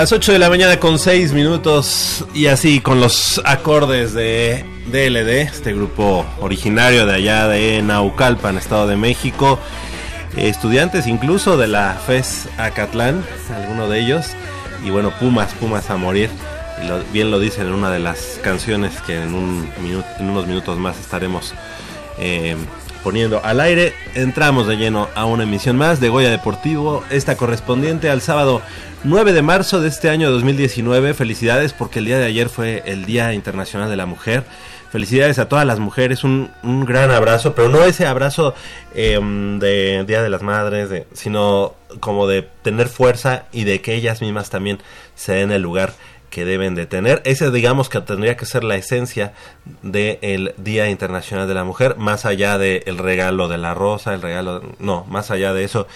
Las 8 de la mañana con 6 minutos y así con los acordes de DLD, este grupo originario de allá de Naucalpan, Estado de México, estudiantes incluso de la FES Acatlán, alguno de ellos, y bueno, Pumas, Pumas a morir, y bien lo dicen en una de las canciones que en unos minutos más estaremos eh, poniendo al aire. Entramos de lleno a una emisión más de Goya Deportivo, esta correspondiente al sábado 9 de marzo de este año 2019. Felicidades porque el día de ayer fue el Día Internacional de la Mujer. Felicidades a todas las mujeres, un, gran abrazo, pero no ese abrazo em, de Día de las Madres, sino como de tener fuerza y de que ellas mismas también se den el lugar que deben de tener. Ese digamos que tendría que ser la esencia del Día Internacional de la Mujer, más allá del regalo de la rosa, el regalo, no, más allá de eso,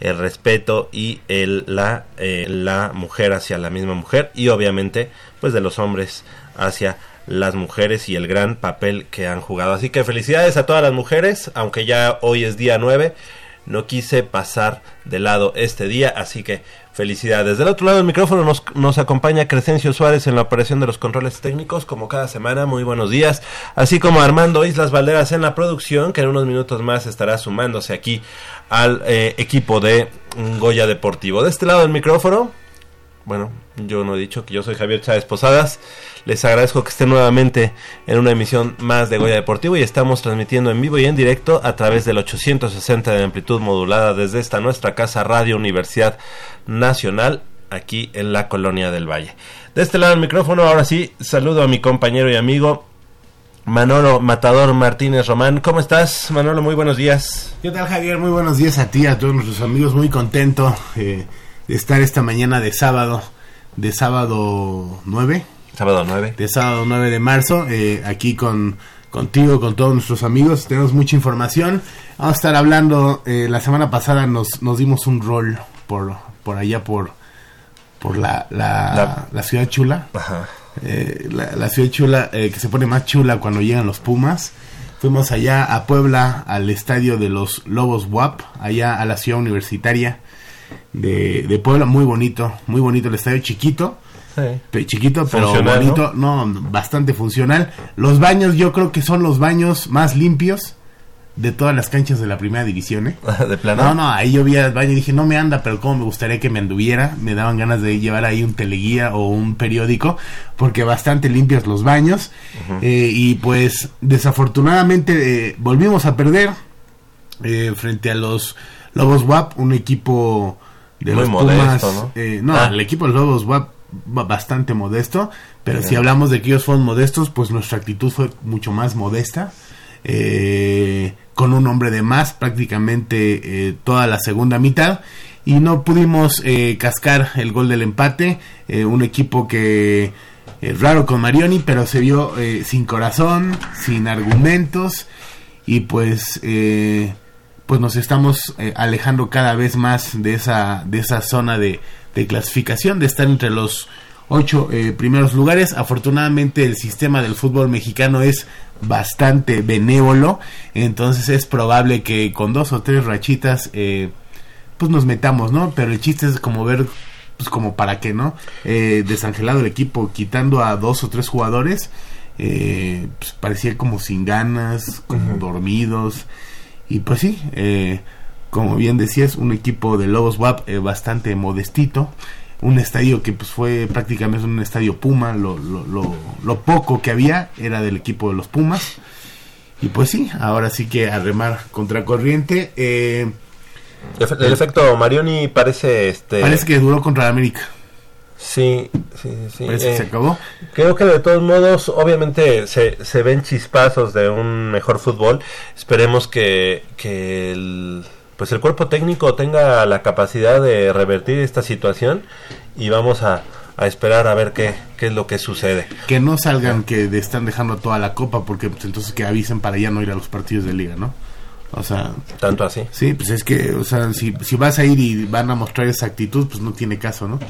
el respeto y el, la, eh, la mujer hacia la misma mujer y obviamente pues de los hombres hacia las mujeres y el gran papel que han jugado. Así que felicidades a todas las mujeres, aunque ya hoy es día 9 no quise pasar de lado este día, así que felicidades. Del otro lado del micrófono nos, nos, acompaña Crescencio Suárez en la operación de los controles técnicos, como cada semana, muy buenos días, así como Armando Islas Valderas en la producción, que en unos minutos más estará sumándose aquí al eh, equipo de Goya Deportivo. De este lado del micrófono, bueno, yo no he dicho que yo soy Javier Chávez Posadas. Les agradezco que estén nuevamente en una emisión más de Goya Deportivo y estamos transmitiendo en vivo y en directo a través del 860 de amplitud modulada desde esta nuestra casa Radio Universidad Nacional aquí en la Colonia del Valle. De este lado del micrófono, ahora sí, saludo a mi compañero y amigo Manolo Matador Martínez Román. ¿Cómo estás, Manolo? Muy buenos días. ¿Qué tal, Javier? Muy buenos días a ti, a todos nuestros amigos. Muy contento. Eh, de estar esta mañana de sábado, de sábado 9. Sábado 9. De sábado 9 de marzo, eh, aquí con contigo, con todos nuestros amigos. Tenemos mucha información. Vamos a estar hablando, eh, la semana pasada nos, nos dimos un rol por, por allá, por, por la, la, ciudad chula. eh, la, la ciudad chula, eh, que se pone más chula cuando llegan los Pumas. Fuimos allá a Puebla, al estadio de los Lobos WAP, allá a la ciudad universitaria de, de Puebla, muy bonito, muy bonito el estadio, chiquito, pe- chiquito pero Funcional, bonito, ¿no? bastante funcional. Los baños yo creo que son los baños más limpios de todas las canchas de la primera división, ¿eh? de plano. No, no, ahí yo vi al baño y dije, no me anda, pero cómo me gustaría que me anduviera. Me daban ganas de llevar ahí un teleguía o un periódico, porque bastante limpios los baños. Eh, y pues, desafortunadamente, eh, volvimos a perder eh, frente a los Lobos WAP, un equipo de Muy los modesto, Pumas. ¿no? eh, no, Ah. el equipo de los Lobos WAP bastante modesto, pero si hablamos de que ellos fueron modestos, pues nuestra actitud fue mucho más modesta. eh, con un hombre de más prácticamente eh, toda la segunda mitad y no pudimos eh, cascar el gol del empate eh, un equipo que eh, raro con Marioni pero se vio sin corazón sin argumentos y pues eh, pues nos estamos alejando cada vez más de esa de esa zona de, de clasificación de estar entre los ocho eh, primeros lugares. Afortunadamente el sistema del fútbol mexicano es bastante benévolo entonces es probable que con dos o tres rachitas eh, pues nos metamos no pero el chiste es como ver pues como para qué no eh, desangelado el equipo quitando a dos o tres jugadores eh, pues parecía como sin ganas como dormidos. Y pues sí eh, como bien decías un equipo de Lobos WAP eh, bastante modestito un estadio que pues fue prácticamente un estadio Puma lo, lo, lo, lo poco que había era del equipo de los Pumas y pues sí ahora sí que a remar contra corriente eh, Efe- El efecto Marioni parece este parece que duró contra América sí, sí, sí. parece que eh, se acabó Creo que de todos modos, obviamente se, se ven chispazos de un mejor fútbol. Esperemos que, que el, pues el cuerpo técnico tenga la capacidad de revertir esta situación y vamos a, a esperar a ver qué, qué es lo que sucede. que no salgan que de- están dejando toda la copa porque pues, entonces que avisen para ya no ir a los partidos de liga no o sea Tanto así. Sí, pues es que, o sea, si, si vas a ir y van a mostrar esa actitud, pues no tiene caso, ¿no?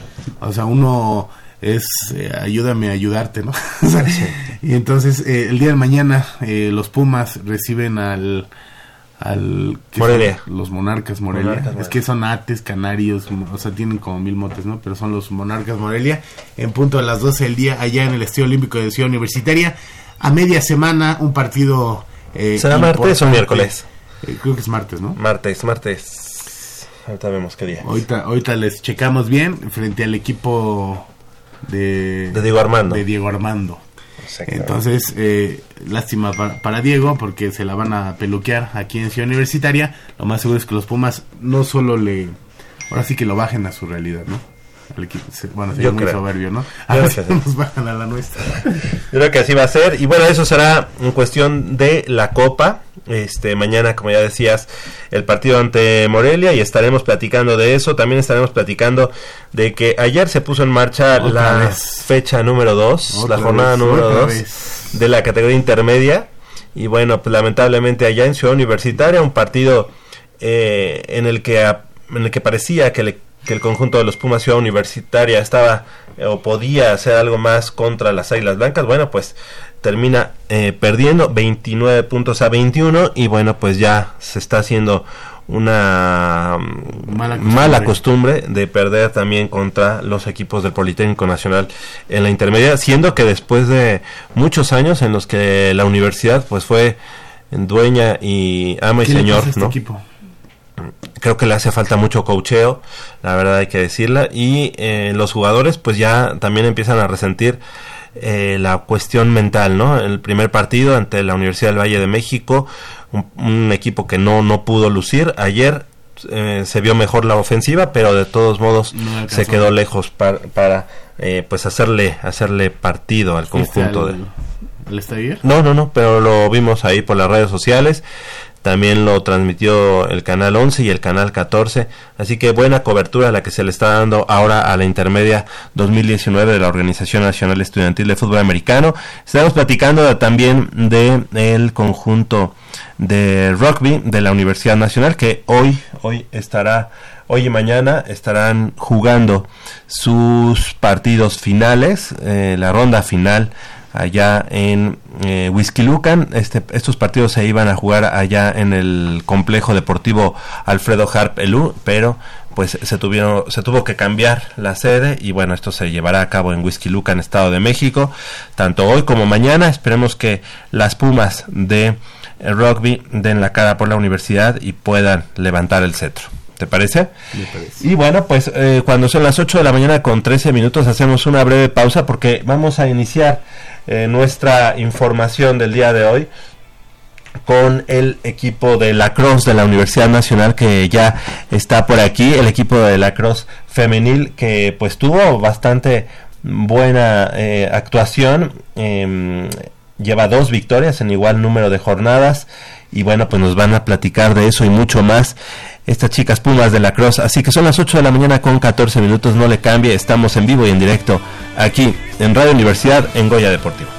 O sea, uno es eh, ayúdame a ayudarte, ¿no? Y entonces, eh, el día de mañana, eh, los Pumas reciben al. Al ¿qué Morelia. Los Monarcas Morelia. Monarcas es que son ates, canarios, o sea, tienen como mil motes, ¿no? Pero son los Monarcas Morelia. En punto a las 12 del día, allá en el Estadio Olímpico de Ciudad Universitaria. A media semana, un partido. Eh, ¿Será martes o miércoles? Eh, creo que es martes, ¿no? Martes, martes. Ahorita vemos qué día. Ahorita, ahorita les checamos bien frente al equipo de, De Diego Armando. de Diego Armando. Entonces, eh, lástima para, para Diego porque se la van a peluquear aquí en Ciudad Universitaria. Lo más seguro es que los Pumas no solo le... Ahora sí que lo bajen a su realidad, ¿no? Bueno, sería Yo muy creo. soberbio, ¿no? A ver si nos bajan a la nuestra. Yo creo que así va a ser. Y bueno, eso será en cuestión de la Copa. Este, mañana, como ya decías, el partido ante Morelia y estaremos platicando de eso. También estaremos platicando de que ayer se puso en marcha Otra la vez. fecha número 2, Otra la jornada vez, número otra 2 vez. de la categoría intermedia. Y bueno, pues lamentablemente allá en Ciudad Universitaria, un partido eh, en el que a- en el que parecía que, le- que el conjunto de los Pumas Ciudad Universitaria estaba eh, o podía hacer algo más contra las Águilas Blancas, bueno, pues termina eh, perdiendo 29 puntos a 21 y bueno, pues ya se está haciendo una mm, Mala costumbre. mala costumbre de perder también contra los equipos del Politécnico Nacional en la intermedia, siendo que después de muchos años en los que la universidad pues fue dueña y ama y ¿Qué le señor, este ¿no? equipo? Creo que le hace falta mucho cocheo, la verdad hay que decirla, y eh, los jugadores pues ya también empiezan a resentir eh, la cuestión mental, ¿no? El primer partido ante la Universidad del Valle de México, un, un equipo que no, no pudo lucir, ayer eh, se vio mejor la ofensiva, pero de todos modos No se quedó lejos para, para eh, pues hacerle, hacerle partido al ¿Fuiste conjunto al- de... al estadio? No, no, no, pero lo vimos ahí por las redes sociales. También lo transmitió el canal 11 y el canal 14. Así que buena cobertura la que se le está dando ahora a la intermedia 2019 de la Organización Nacional Estudiantil de Fútbol Americano. Estamos platicando también de el conjunto de rugby de la Universidad Nacional que hoy, hoy estará, hoy y mañana estarán jugando sus partidos finales, eh, la ronda final allá en eh, Whisky Lucan. Este, estos partidos se iban a jugar allá en el complejo deportivo Alfredo Harp Elú, pero pues se tuvieron se tuvo que cambiar la sede y bueno esto se llevará a cabo en Whisky Lucan Estado de México tanto hoy como mañana esperemos que las Pumas de rugby den la cara por la universidad y puedan levantar el cetro ¿Te parece? Y bueno, pues eh, cuando son las 8 de la mañana con 13 minutos hacemos una breve pausa porque vamos a iniciar eh, nuestra información del día de hoy con el equipo de lacrosse de la Universidad Nacional que ya está por aquí, el equipo de lacrosse femenil que pues tuvo bastante buena eh, actuación, em, lleva dos victorias en igual número de jornadas y bueno pues nos van a platicar de eso y mucho más estas chicas Pumas de la Cruz. Así que son las 8 de la mañana con 14 minutos, no le cambie, estamos en vivo y en directo aquí en Radio Universidad en Goya Deportivo.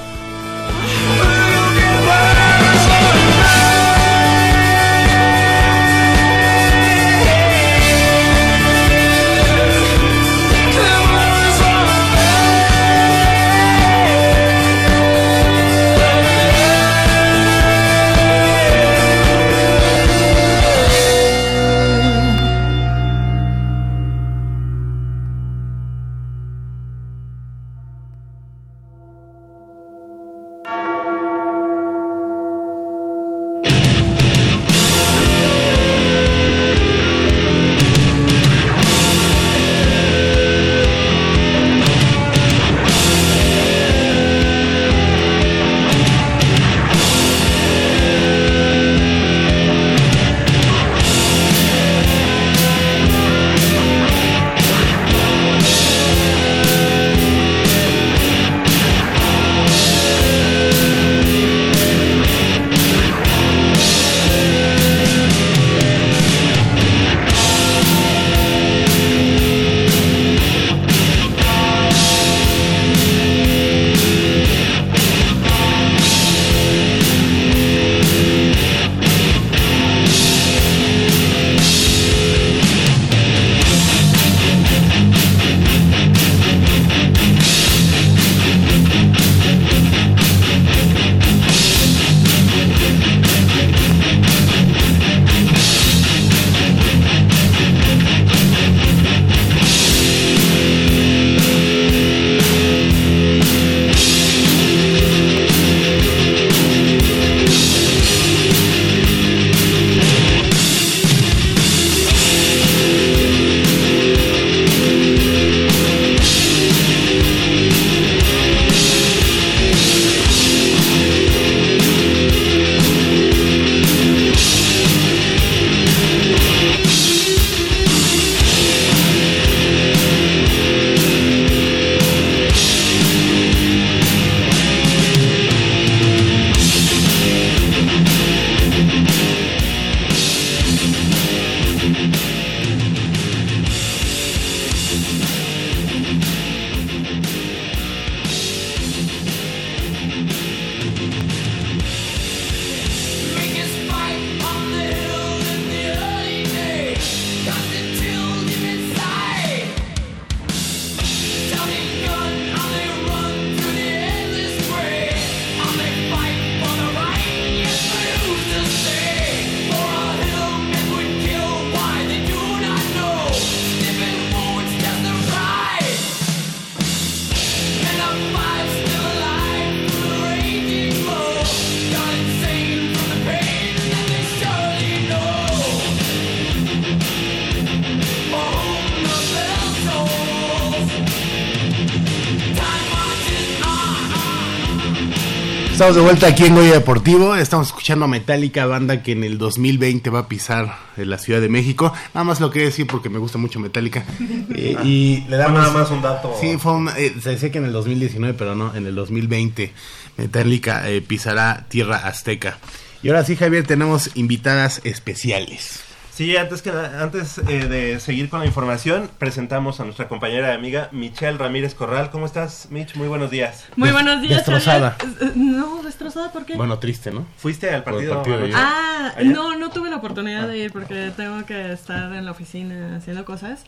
Estamos de vuelta aquí en Goya Deportivo. Estamos escuchando a Metallica, banda que en el 2020 va a pisar en la Ciudad de México. Nada más lo quería decir porque me gusta mucho Metallica. Eh, y le damos nada más un dato. Sí, fue eh, se decía que en el 2019, pero no, en el 2020 Metallica eh, pisará tierra azteca. Y ahora sí, Javier, tenemos invitadas especiales. Sí, antes que antes eh, de seguir con la información, presentamos a nuestra compañera y amiga Michelle Ramírez Corral. ¿Cómo estás, Mich? Muy buenos días. Muy buenos días. Destrozada. No, destrozada, ¿por qué? Bueno, triste, ¿no? ¿Fuiste al partido? partido de ayer. Ah, ¿Allá? no, no tuve la oportunidad de ir porque tengo que estar en la oficina haciendo cosas.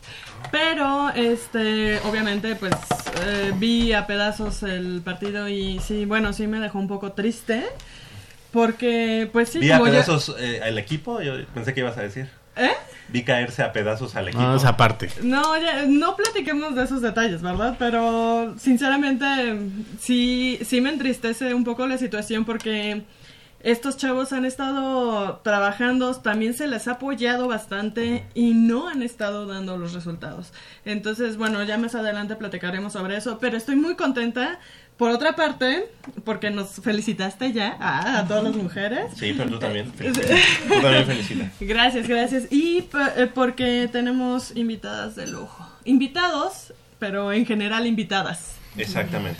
Pero, este, obviamente, pues eh, vi a pedazos el partido y sí, bueno, sí me dejó un poco triste. Porque, pues sí, Vi a como ya- pedazos eh, al equipo, yo pensé que ibas a decir. ¿Eh? Vi caerse a pedazos al equipo. No, esa parte. No, ya, no platiquemos de esos detalles, ¿verdad? Pero sinceramente sí, sí me entristece un poco la situación porque estos chavos han estado trabajando, también se les ha apoyado bastante y no han estado dando los resultados. Entonces, bueno, ya más adelante platicaremos sobre eso, pero estoy muy contenta. Por otra parte, porque nos felicitaste ya a, a todas las mujeres. Sí, pero tú también. felicita. tú también felicita. Gracias, gracias. Y eh, porque tenemos invitadas de lujo. Invitados, pero en general invitadas. Exactamente.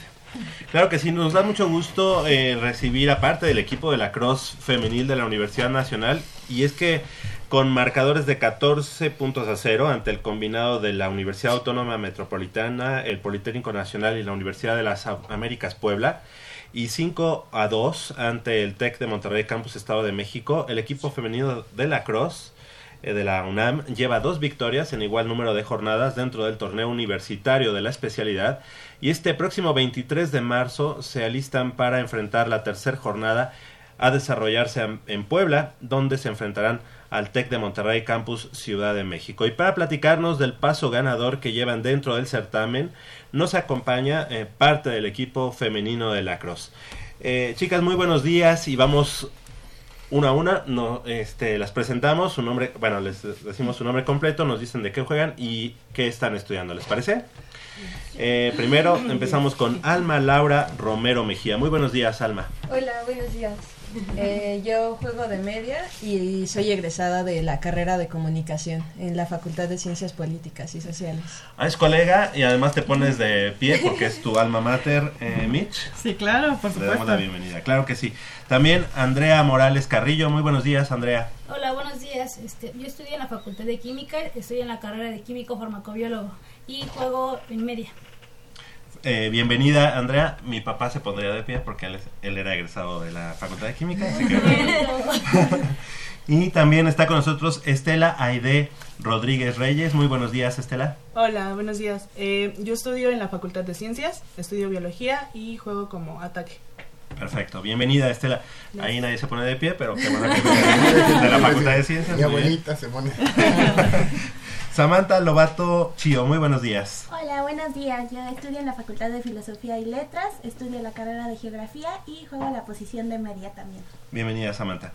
Claro que sí, nos da mucho gusto eh, recibir aparte del equipo de la Cross femenil de la Universidad Nacional y es que con marcadores de 14 puntos a cero ante el combinado de la Universidad Autónoma Metropolitana, el Politécnico Nacional y la Universidad de las Américas Puebla y 5 a 2 ante el TEC de Monterrey Campus Estado de México, el equipo femenino de la Cross eh, de la UNAM lleva dos victorias en igual número de jornadas dentro del torneo universitario de la especialidad y este próximo 23 de marzo se alistan para enfrentar la tercera jornada a desarrollarse en- Puebla, donde se enfrentarán al TEC de Monterrey Campus Ciudad de México. Y para platicarnos del paso ganador que llevan dentro del certamen, nos acompaña eh, parte del equipo femenino de lacrosse. Eh, chicas, muy buenos días y vamos una a una, no, este, las presentamos, su nombre, bueno, les decimos su nombre completo, nos dicen de qué juegan y qué están estudiando, ¿les parece? Eh, primero empezamos con Alma Laura Romero Mejía. Muy buenos días, Alma. Hola, buenos días. Eh, yo juego de media y soy egresada de la carrera de comunicación en la Facultad de Ciencias Políticas y Sociales. Ah, es colega y además te pones de pie porque es tu alma mater, eh, Mitch. Sí, claro, por Le damos supuesto. la bienvenida, claro que sí. También Andrea Morales Carrillo. Muy buenos días, Andrea. Hola, buenos días. Este, yo estudio en la Facultad de Química, estoy en la carrera de Químico Farmacobiólogo y juego en media. Eh, bienvenida, Andrea. Mi papá se pondría de pie porque él, es- él era egresado de la Facultad de Química. así que- y también está con nosotros Estela Aide Rodríguez Reyes. Muy buenos días, Estela. Hola, buenos días. Eh, yo estudio en la Facultad de Ciencias, estudio biología y juego como ataque. Perfecto, bienvenida Estela. Ahí nadie se pone de pie, pero qué bueno que de la Facultad de Ciencias. Mi bien. abuelita se pone. Samantha Lobato Chío, muy buenos días. Hola, buenos días. Yo estudio en la Facultad de Filosofía y Letras, estudio la carrera de Geografía y juego la posición de media también. Bienvenida Samantha.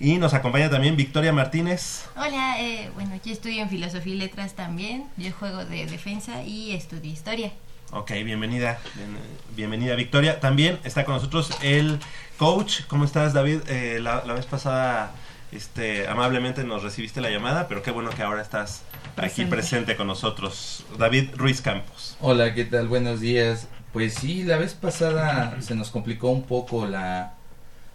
Y nos acompaña también Victoria Martínez. Hola, eh, bueno, yo estudio en Filosofía y Letras también. Yo juego de defensa y estudio historia. Ok, bienvenida. Bien- bienvenida Victoria. También está con nosotros el coach. ¿Cómo estás David? Eh, la, la vez pasada este, amablemente nos recibiste la llamada, pero qué bueno que ahora estás aquí Presente. con nosotros. David Ruiz Campos. Hola, ¿qué tal? Buenos días. Pues sí, la vez pasada se nos complicó un poco la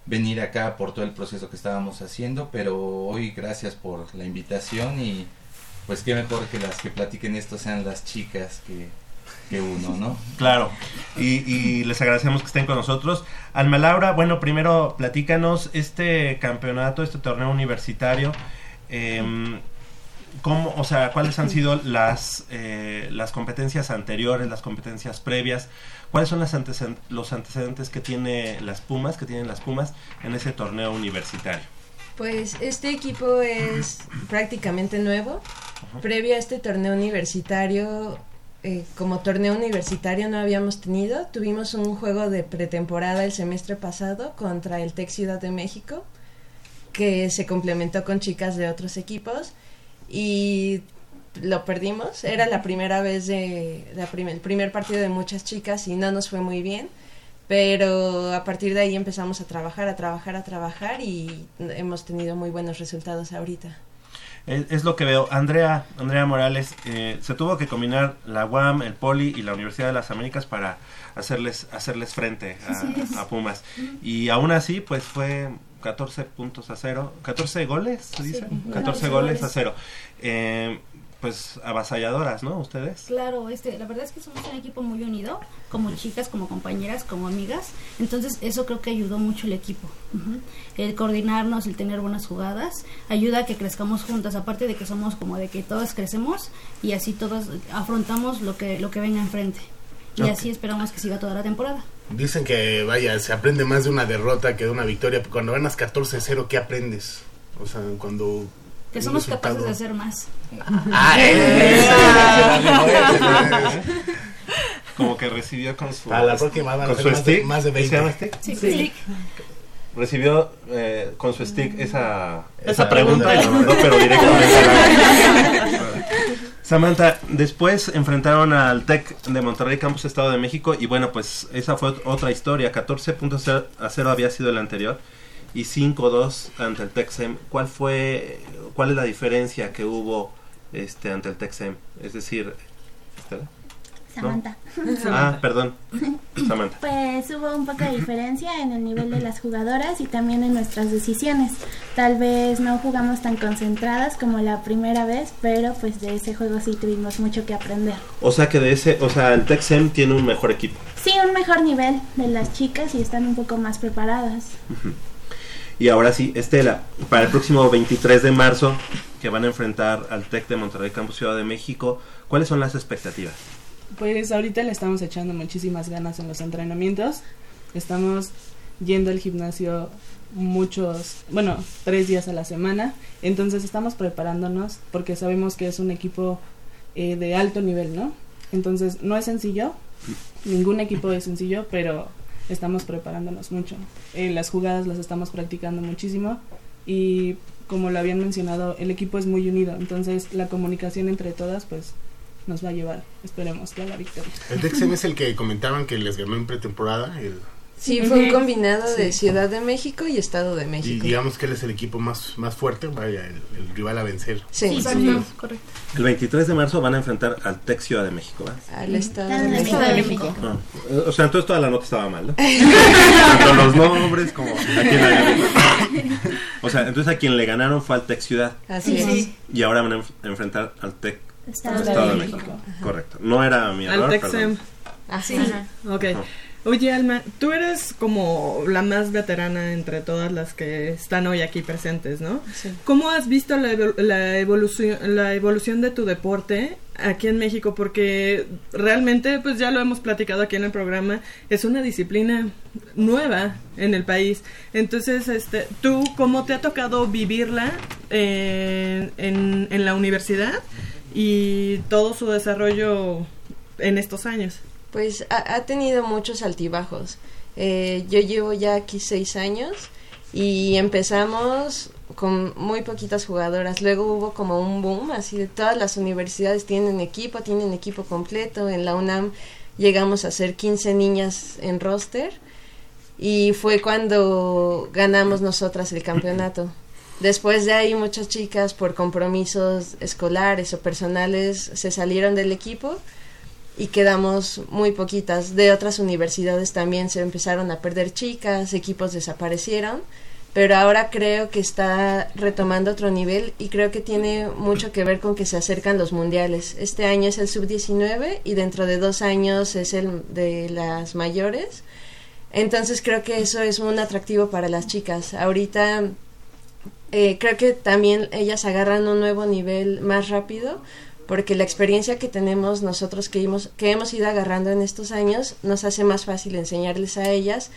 venir acá por todo el proceso que estábamos haciendo, pero hoy gracias por la invitación y pues qué mejor que las que platiquen esto sean las chicas que, que uno, ¿no? Claro, y, y les agradecemos que estén con nosotros. Alma Laura, bueno, primero platícanos este campeonato, este torneo universitario. em, ¿Cómo, o sea, cuáles han sido las, eh, las competencias anteriores, las competencias previas? ¿Cuáles son las los antecedentes que tiene las Pumas, que tienen las Pumas en ese torneo universitario? Pues este equipo es prácticamente nuevo. Previo a este torneo universitario, eh, como torneo universitario no habíamos tenido. Tuvimos un juego de pretemporada el semestre pasado contra el TEC Ciudad de México, que se complementó con chicas de otros equipos y lo perdimos. Era la primera vez de la prim- el primer partido de muchas chicas y no nos fue muy bien. Pero a partir de ahí empezamos a trabajar, a trabajar, a trabajar y hemos tenido muy buenos resultados ahorita. Es, es lo que veo. Andrea, Andrea Morales, eh, se tuvo que combinar la UAM, el Poli y la Universidad de las Américas para hacerles hacerles frente a, a Pumas. Y aún así, pues fue 14 puntos a cero, 14 goles, se dice, Sí, 14 14 goles a cero. Eh, pues avasalladoras, ¿no? Ustedes. Claro, este, la verdad es que somos un equipo muy unido, como chicas, como compañeras, como amigas. Entonces eso creo que ayudó mucho el equipo. Ujú. El coordinarnos, el tener buenas jugadas, ayuda a que crezcamos juntas. Aparte de que somos como de que todas crecemos y así todos afrontamos lo que lo que venga enfrente. Y así esperamos que siga toda la temporada. Dicen que, vaya, se aprende más de una derrota que de una victoria. Cuando ganas 14-0, ¿qué aprendes? O sea, cuando... Que somos resultado- capaces de hacer más. Ah. Como que recibió con su. A la próxima van a su más de- stick. más de 20. ¿Se llama stick? Sí, Sí. Recibió eh, con su stick esa, esa, Esa pregunta, pregunta. mandó, pero directamente. Samantha, después enfrentaron al TEC de Monterrey Campus Estado de México y bueno, pues esa fue otra historia. 14 puntos a cero había sido el anterior y 5-2 ante el TECSEM. ¿Cuál fue, cuál es la diferencia que hubo este ante el TECSEM? Es decir. Samantha. Ah, perdón. Samantha. Pues hubo un poco de diferencia en el nivel de las jugadoras y también en nuestras decisiones. Tal vez no jugamos tan concentradas como la primera vez, pero pues de ese juego sí tuvimos mucho que aprender. O sea que de ese, o sea, el TECSEM tiene un mejor equipo. Sí, un mejor nivel de las chicas y están un poco más preparadas. Y ahora sí, Estela, para el próximo 23 de marzo, que van a enfrentar al TEC de Monterrey Campus Ciudad de México, ¿cuáles son las expectativas? Pues ahorita le estamos echando muchísimas ganas en los entrenamientos. Estamos yendo al gimnasio muchos, bueno, tres días a la semana. Entonces estamos preparándonos porque sabemos que es un equipo eh, de alto nivel, ¿no? Entonces no es sencillo, ningún equipo es sencillo, pero estamos preparándonos mucho. Eh, las jugadas las estamos practicando muchísimo y como lo habían mencionado, el equipo es muy unido. Entonces la comunicación entre todas, pues nos va a llevar, esperemos, que a la victoria. El Dexem es el que comentaban que les ganó en pretemporada. el- Sí, fue un combinado de. Ciudad de México y Estado de y México. digamos que él es el equipo más, más fuerte, vaya, el, el rival a vencer. Sí, Sí, sí, correcto. El 23 de marzo van a enfrentar al TEC Ciudad de México, ¿verdad? al Estado de Estado de México. México. Ah, o sea, entonces toda la nota estaba mal, ¿no? Tanto los nombres como a quien la ganaron. O sea, entonces a quien le ganaron fue al TEC Ciudad Así Sí. es. y ahora van a enf- enfrentar al TEC Estado de Estado de México. México. Correcto. No era mi Al error, Texem. perdón. Así. Ok. Oye, Alma, tú eres como la más veterana entre todas las que están hoy aquí presentes, ¿no? Sí. ¿Cómo has visto la, evol- la evolución, la evolución de tu deporte aquí en México? Porque realmente, pues ya lo hemos platicado aquí en el programa, es una disciplina nueva en el país. Entonces, este, ¿tú cómo te ha tocado vivirla eh, en, en la universidad y todo su desarrollo en estos años? Pues ha, tenido muchos altibajos. Eh, yo llevo ya aquí seis años y empezamos con muy poquitas jugadoras. Luego hubo como un boom, así de todas las universidades tienen equipo, tienen equipo completo. En la UNAM llegamos a ser 15 niñas en roster y fue cuando ganamos nosotras el campeonato. Después de ahí muchas chicas por compromisos escolares o personales se salieron del equipo y quedamos muy poquitas. De otras universidades también se empezaron a perder chicas, equipos desaparecieron, pero ahora creo que está retomando otro nivel y creo que tiene mucho que ver con que se acercan los mundiales. Este año es el sub-19 y dentro de dos años es el de las mayores. Entonces creo que eso es un atractivo para las chicas. Ahorita eh, creo que también ellas agarran un nuevo nivel más rápido porque la experiencia que tenemos nosotros que hemos, que hemos ido agarrando en estos años nos hace más fácil enseñarles a ellas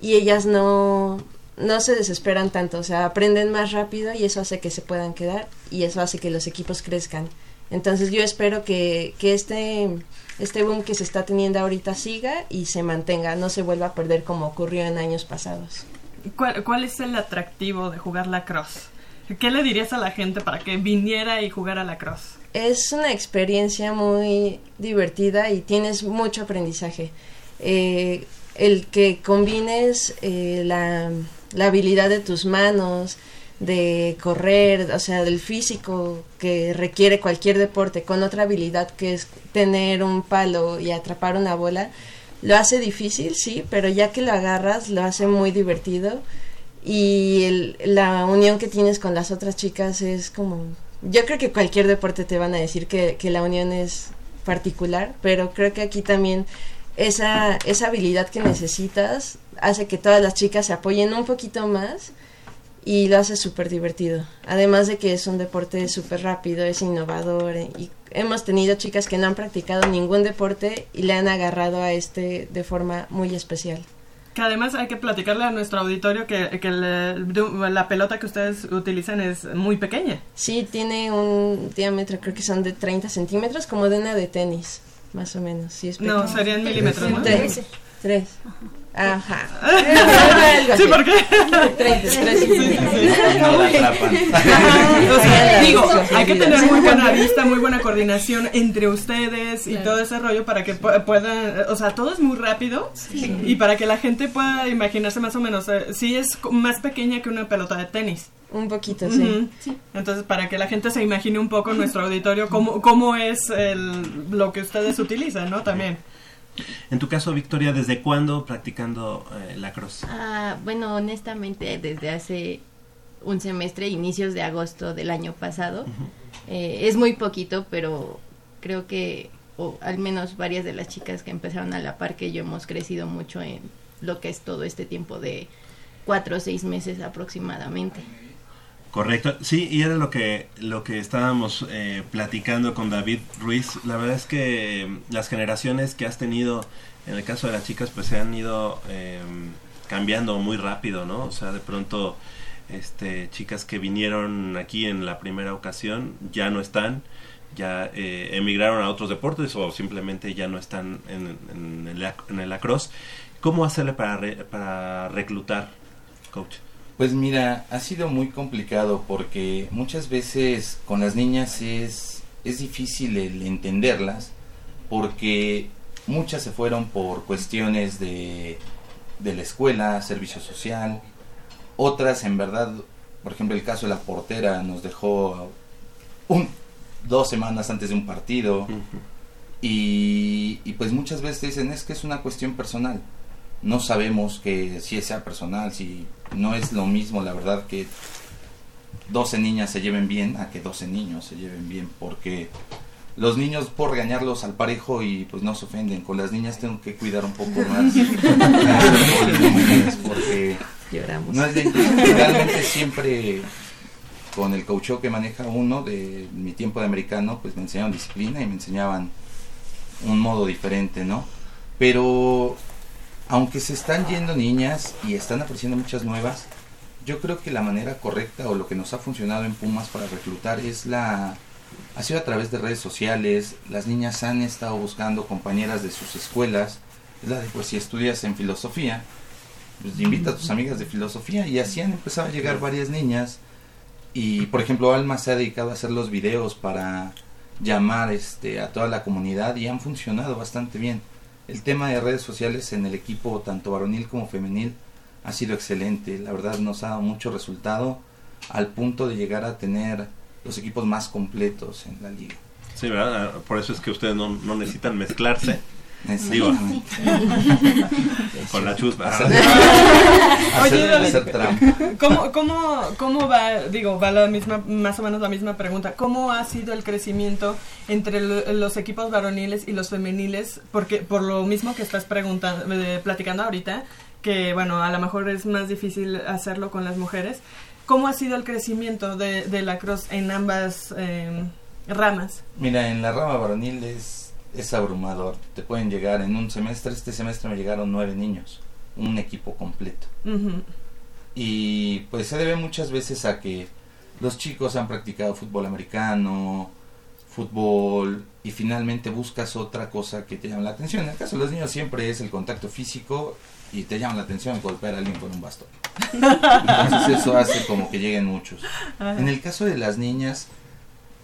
y ellas no, no se desesperan tanto, o sea, aprenden más rápido y eso hace que se puedan quedar y eso hace que los equipos crezcan. Entonces yo espero que, que este, este boom que se está teniendo ahorita siga y se mantenga, no se vuelva a perder como ocurrió en años pasados. ¿Cuál, cuál es el atractivo de jugar lacrosse? ¿Qué le dirías a la gente para que viniera y jugara lacrosse? Es una experiencia muy divertida y tienes mucho aprendizaje. Eh, el que combines eh, la, la habilidad de tus manos, de correr, o sea, del físico que requiere cualquier deporte, con otra habilidad que es tener un palo y atrapar una bola, lo hace difícil, sí, pero ya que lo agarras, lo hace muy divertido. Y el- la unión que tienes con las otras chicas es como... Yo creo que cualquier deporte te van a decir que, que la unión es particular, pero creo que aquí también esa, esa habilidad que necesitas hace que todas las chicas se apoyen un poquito más y lo hace súper divertido. Además de que es un deporte súper rápido, es innovador eh, y hemos tenido chicas que no han practicado ningún deporte y le han agarrado a este de forma muy especial. Que además hay que platicarle a nuestro auditorio que, que el- la pelota que ustedes utilizan es muy pequeña. Sí, tiene un diámetro, creo que son de 30 centímetros, como de una de tenis, más o menos. Sí, es No, serían milímetros, ¿no? Tres. Tres. Ajá. Sí, ¿por qué? Tres, tres Sí, Sí, digo, hay que tener muy buena vista, muy buena coordinación entre ustedes y Claro. todo ese rollo para que pu- puedan, o sea, todo es muy rápido Sí. y para que la gente pueda imaginarse más o menos, eh, sí es co- más pequeña que una pelota de tenis. Un poquito, sí. Entonces, para que la gente se imagine un poco nuestro auditorio cómo, cómo es el, lo que ustedes utilizan, ¿no? También. En tu caso, Victoria, ¿desde cuándo practicando eh, lacrosse? Ah, bueno, honestamente, desde hace un semestre, inicios de agosto del año pasado. Eh, es muy poquito, pero creo que, o al menos varias de las chicas que empezaron a la par que yo hemos crecido mucho en lo que es todo este tiempo de cuatro o seis meses aproximadamente. Correcto, sí, y era lo que lo que estábamos eh, platicando con David Ruiz. La verdad es que eh, las generaciones que has tenido, en el caso de las chicas, pues se han ido eh, cambiando muy rápido, ¿no? O sea, de pronto, este, chicas que vinieron aquí en la primera ocasión ya no están, ya eh, emigraron a otros deportes o simplemente ya no están en, en el, en el lacrosse. ¿Cómo hacerle para, re- para reclutar, coach? Pues mira, ha sido muy complicado porque muchas veces con las niñas es, es difícil el entenderlas porque muchas se fueron por cuestiones de, de la escuela, servicio social, otras en verdad, por ejemplo el caso de la portera nos dejó un, dos semanas antes de un partido y, y pues muchas veces dicen es que es una cuestión personal no sabemos que si sea personal, si no es lo mismo, la verdad, que 12 niñas se lleven bien a que 12 niños se lleven bien, porque los niños por regañarlos al parejo y pues no se ofenden, con las niñas tengo que cuidar un poco más, porque Lloramos. no es de, realmente siempre con el coach que maneja uno de mi tiempo de americano, pues me enseñaron disciplina y me enseñaban un modo diferente, ¿no? Pero aunque se están yendo niñas y están apareciendo muchas nuevas, yo creo que la manera correcta o lo que nos ha funcionado en Pumas para reclutar es la ha sido a través de redes sociales, las niñas han estado buscando compañeras de sus escuelas, es la de pues si estudias en filosofía, pues invita a tus amigas de filosofía. Y así han empezado a llegar varias niñas. Y por ejemplo Alma se ha dedicado a hacer los videos para llamar este a toda la comunidad y han funcionado bastante bien. El tema de redes sociales en el equipo tanto varonil como femenil ha sido excelente, la verdad nos ha dado mucho resultado al punto de llegar a tener los equipos más completos en la liga. Sí, ¿verdad? Por eso es que ustedes no, no necesitan mezclarse. Digo, con la chusma. Oye. ¿Cómo, cómo, ¿Cómo va, digo, va la misma, más o menos la misma pregunta, cómo ha sido el crecimiento entre lo- los equipos varoniles y los femeniles? Porque por lo mismo que estás preguntando, eh, platicando ahorita, que bueno, a lo mejor es más difícil hacerlo con las mujeres. ¿Cómo ha sido el crecimiento de, de la cross en ambas eh, ramas? Mira, en la rama varonil es, es abrumador. Te pueden llegar en un semestre, este semestre me llegaron nueve niños, un equipo completo. Y pues se debe muchas veces a que los chicos han practicado fútbol americano, fútbol, y finalmente buscas otra cosa que te llama la atención. En el caso de los niños siempre es el contacto físico y te llama la atención golpear a alguien con un bastón. Entonces eso hace como que lleguen muchos. En el caso de las niñas,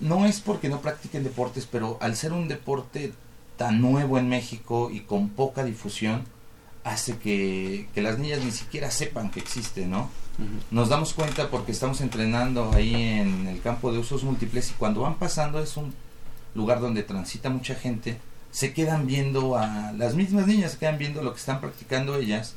no es porque no practiquen deportes, pero al ser un deporte tan nuevo en México y con poca difusión, hace que, que las niñas ni siquiera sepan que existe, ¿no? Nos damos cuenta porque estamos entrenando ahí en el campo de usos múltiples y cuando van pasando es un lugar donde transita mucha gente, se quedan viendo a las mismas niñas, se quedan viendo lo que están practicando ellas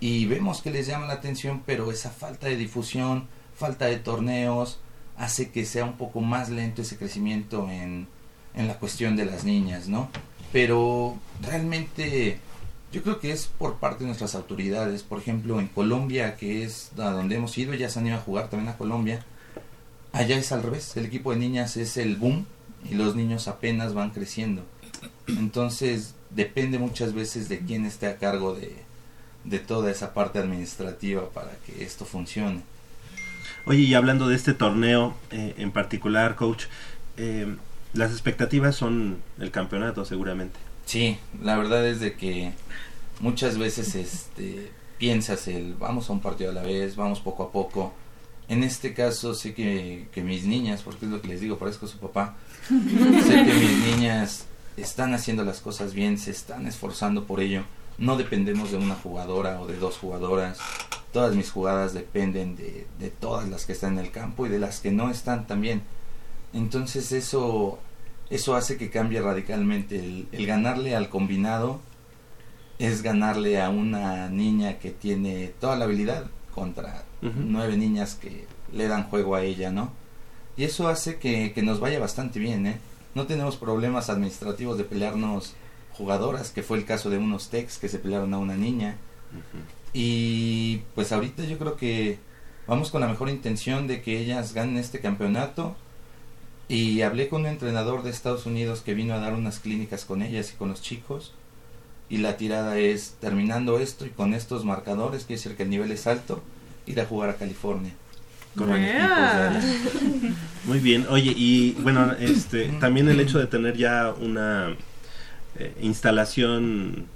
y vemos que les llama la atención, pero esa falta de difusión, falta de torneos, hace que sea un poco más lento ese crecimiento en, en la cuestión de las niñas, ¿no? Pero realmente yo creo que es por parte de nuestras autoridades. Por ejemplo, en Colombia, que es a donde hemos ido, ya se han ido a jugar también a Colombia. Allá es al revés, el equipo de niñas es el boom y los niños apenas van creciendo. Entonces, depende muchas veces de quién esté a cargo de, de toda esa parte administrativa para que esto funcione. Oye, y hablando de este torneo eh, en particular, coach, eh, las expectativas son el campeonato seguramente. Sí, la verdad es de que muchas veces este, piensas el vamos a un partido a la vez, vamos poco a poco. En este caso sé que, que mis niñas, porque es lo que les digo, parezco su papá, sé que mis niñas están haciendo las cosas bien, se están esforzando por ello. No dependemos de una jugadora o de dos jugadoras. Todas mis jugadas dependen de, de todas las que están en el campo y de las que no están también. Entonces eso, eso hace que cambie radicalmente. El, el ganarle al combinado es ganarle a una niña que tiene toda la habilidad contra Ujú. nueve niñas que le dan juego a ella, ¿no? Y eso hace que, que nos vaya bastante bien, ¿eh? No tenemos problemas administrativos de pelearnos jugadoras, que fue el caso de unos techs que se pelearon a una niña. Y pues ahorita yo creo que vamos con la mejor intención de que ellas ganen este campeonato. Y hablé con un entrenador de Estados Unidos que vino a dar unas clínicas con ellas y con los chicos. Y la tirada es, terminando esto y con estos marcadores, quiere decir que el nivel es alto, ir a jugar a California. Con el equipo de- Muy bien, oye, y bueno, este, también el hecho de tener ya una eh, instalación,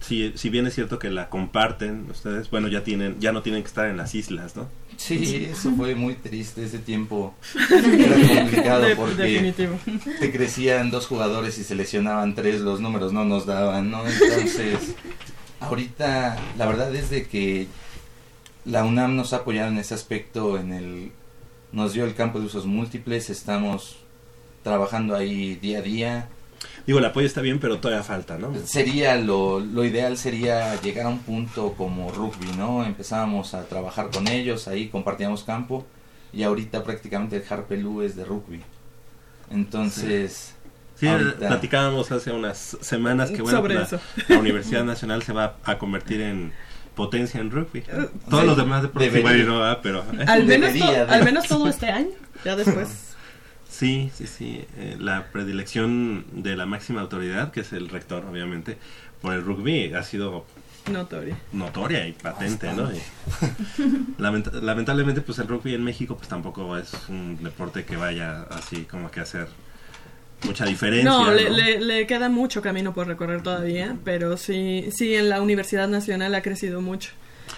si, si bien es cierto que la comparten ustedes, bueno, ya tienen, ya no tienen que estar en las islas, ¿no? Sí, eso fue muy triste ese tiempo. Era complicado porque definitivo. te crecían dos jugadores y se lesionaban tres, los números no nos daban, ¿no? Entonces, ahorita la verdad es de que la UNAM nos ha apoyado en ese aspecto, en el nos dio el campo de usos múltiples, estamos trabajando ahí día a día. Digo, el apoyo está bien, pero todavía falta, ¿no? Sería lo, lo ideal sería llegar a un punto como rugby, ¿no? Empezábamos a trabajar con ellos, ahí compartíamos campo y ahorita prácticamente el Harpelú es de rugby. Entonces, Sí, ahorita- platicábamos hace unas semanas que bueno, Sobre la, eso. la Universidad Nacional se va a convertir en potencia en rugby. Todos sí, los demás deportes debería. igual y no va, pero ¿eh? Al menos, Debería to- de- al menos todo este año. Ya después. Sí, sí, sí. eh, la predilección de la máxima autoridad, que es el rector, obviamente, por el rugby ha sido Notoria. notoria y patente, ¿no? Y lamenta- lamentablemente, pues el rugby en México, pues tampoco es un deporte que vaya así como que a hacer mucha diferencia. No, ¿no? le, le- le queda mucho camino por recorrer todavía, pero sí, sí en la Universidad Nacional ha crecido mucho.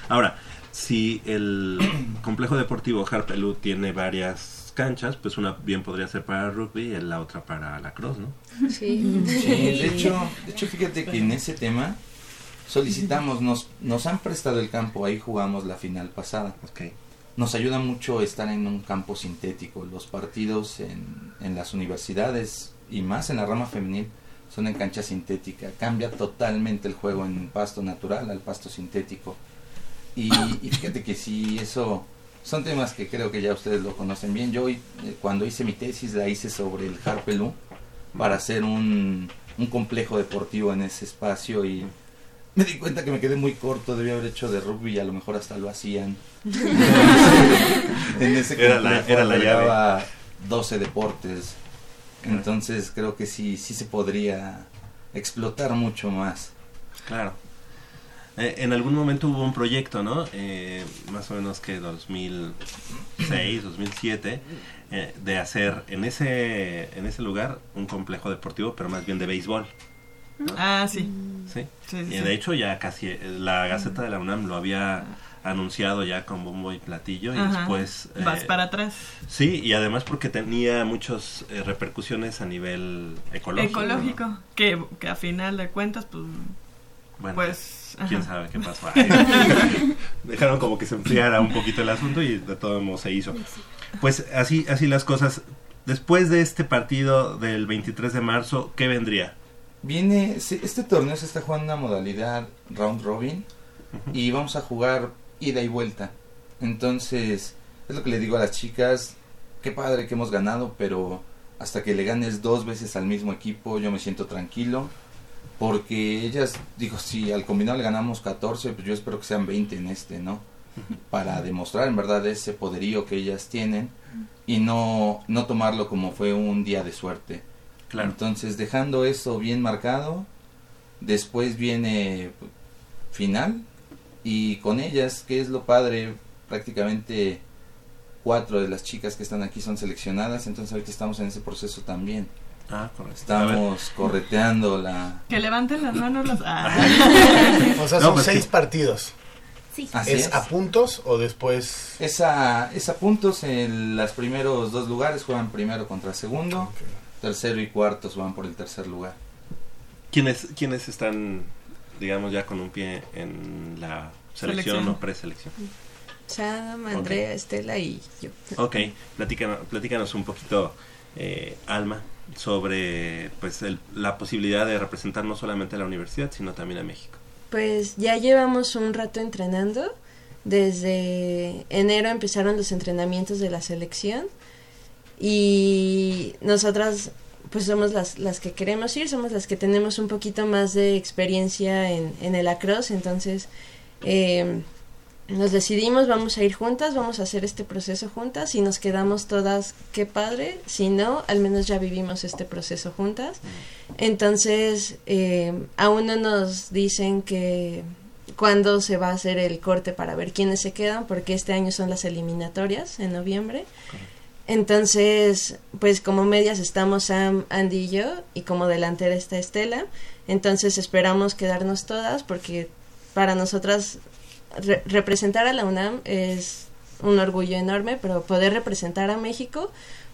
Ahora, si el complejo deportivo Harpelú tiene varias canchas, pues una bien podría ser para rugby y la otra para la cross, ¿no? Sí. Sí, de hecho, de hecho fíjate que en ese tema solicitamos, nos, nos han prestado el campo, ahí jugamos la final pasada. Ok. Nos ayuda mucho estar en un campo sintético. Los partidos en, en las universidades y más en la rama femenil son en cancha sintética. Cambia totalmente el juego en pasto natural al pasto sintético. Y, y fíjate que sí, eso son temas que creo que ya ustedes lo conocen bien. Yo eh, cuando hice mi tesis la hice sobre el Harpelú para hacer un, un complejo deportivo en ese espacio y me di cuenta que me quedé muy corto, debía haber hecho de rugby y a lo mejor hasta lo hacían. en ese Era la- era la llave. albergaba 12 deportes. Entonces creo que sí, sí se podría explotar mucho más. Claro. Eh, en algún momento hubo un proyecto, ¿no? Eh, más o menos que 2006, 2007, eh, de hacer en ese, en ese lugar un complejo deportivo, pero más bien de béisbol. Ah, sí. Sí. Sí, sí, de hecho ya casi eh, la Gaceta de la UNAM lo había anunciado ya con bombo y platillo y después... eh, Vas para atrás. Sí, y además porque tenía muchas eh, repercusiones a nivel ecológico. Ecológico. Que, que a final de cuentas, pues. Bueno, pues. Quién ajá. sabe qué pasó. ahí. Dejaron como que se enfriara un poquito el asunto y de todo modo se hizo. Pues así, así las cosas. Después de este partido del 23 de marzo, ¿qué vendría? Viene, sí, este torneo se está jugando en una modalidad round robin, y vamos a jugar ida y vuelta. Entonces, es lo que le digo a las chicas, qué padre que hemos ganado, pero hasta que le ganes dos veces al mismo equipo yo me siento tranquilo. Porque ellas, digo, si al combinado le ganamos 14, pues yo espero que sean 20 en este, ¿no? Para demostrar en verdad ese poderío que ellas tienen y no, no tomarlo como fue un día de suerte. Claro. Entonces, dejando eso bien marcado, después viene final y con ellas, que es lo padre, prácticamente cuatro de las chicas que están aquí son seleccionadas, entonces ahorita estamos en ese proceso también. Ah, correcto. Estamos correteando la... Que levanten las manos los... Ah. O sea, No, son pues seis que- partidos. Sí. Así ¿Es es. a puntos o después? Es a, es a puntos en los primeros dos lugares, juegan primero contra segundo, tercero y cuarto van por el tercer lugar. ¿Quiénes, ¿Quiénes están, digamos, ya con un pie en la selección, Selección. o preselección? Sam, Andrea, Estela y yo. Ok, platícanos, platícanos un poquito, eh, Alma, sobre pues el- la posibilidad de representar no solamente a la universidad, sino también a México. Pues ya llevamos un rato entrenando. Desde enero empezaron los entrenamientos de la selección y nosotras pues somos las, las que queremos ir, somos las que tenemos un poquito más de experiencia en, en el across, entonces eh, nos decidimos, vamos a ir juntas, vamos a hacer este proceso juntas, si nos quedamos todas, qué padre, si no, al menos ya vivimos este proceso juntas. Entonces, eh, aún no nos dicen que cuándo se va a hacer el corte para ver quiénes se quedan, porque este año son las eliminatorias en noviembre. Entonces, pues como medias estamos Sam, Andy y yo, y como delantera está Estela. Entonces esperamos quedarnos todas, porque para nosotras re- representar a la UNAM es un orgullo enorme, pero poder representar a México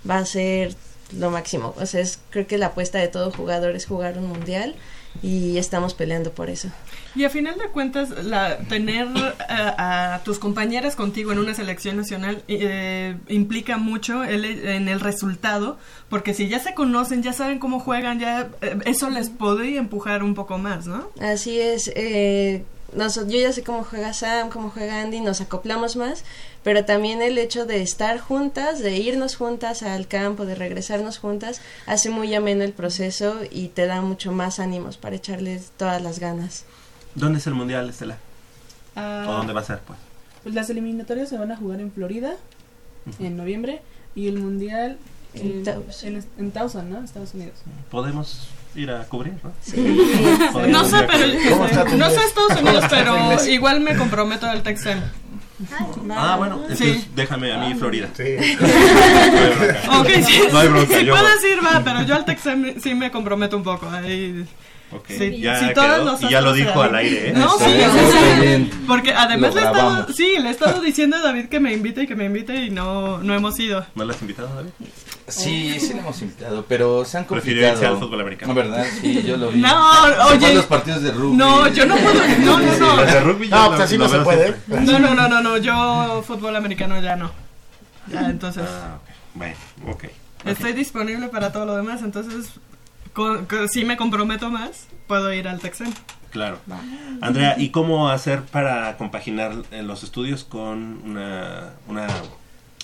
va a ser lo máximo. O sea, es, creo que la apuesta de todo jugador es jugar un mundial y estamos peleando por eso. Y a final de cuentas, la, tener a, a tus compañeras contigo en una selección nacional eh, implica mucho el- en el resultado, porque si ya se conocen, ya saben cómo juegan, ya eh, eso les podría empujar un poco más, ¿no? Así es, eh, noso- yo ya sé cómo juega Sam, cómo juega Andy, nos acoplamos más, pero también el hecho de estar juntas, de irnos juntas al campo, de regresarnos juntas, hace muy ameno el proceso y te da mucho más ánimos para echarles todas las ganas. ¿Dónde es el mundial, Estela? Ah, ¿O dónde va a ser? Pues? Pues las eliminatorias se van a jugar en Florida en noviembre y el mundial En en, Towson. en, en Towson, ¿no? Estados Unidos. Podemos ir a cubrir, ¿no? Sí. No sé, pero ¿Cómo está tu no sé? Estados Unidos, ¿Cómo está tu pero igual me comprometo al Texem. Ah, bueno, entonces Sí. déjame a mí Florida. Sí. No hay bronca. Ok, sí, No hay bronca, si yo puedes ir, va, pero yo al Texem sí me comprometo un poco. Ahí. Ok, Sí, ya si quedó, y ya lo dijo al aire, ¿eh? No, sí, sí. Porque además le he, estado, sí, le he estado diciendo a David que me invite y que me invite y no, no hemos ido. ¿No lo has invitado, David? Sí, sí le hemos invitado, pero se han Prefirió complicado. irse al fútbol americano. No, ¿verdad? Sí, yo lo vi. No, oye. los partidos de rugby. No, yo no puedo. No, no, no. Los de rugby No, lo- pues así lo no se puede. No, no, no, no, no. Yo fútbol americano ya no. Ya, entonces. Ah, ok. Bueno, ok. Estoy disponible para todo lo demás, entonces. con- con- si me comprometo más, puedo ir al Texan. Claro. Andrea, ¿y cómo hacer para compaginar eh, los estudios con una, una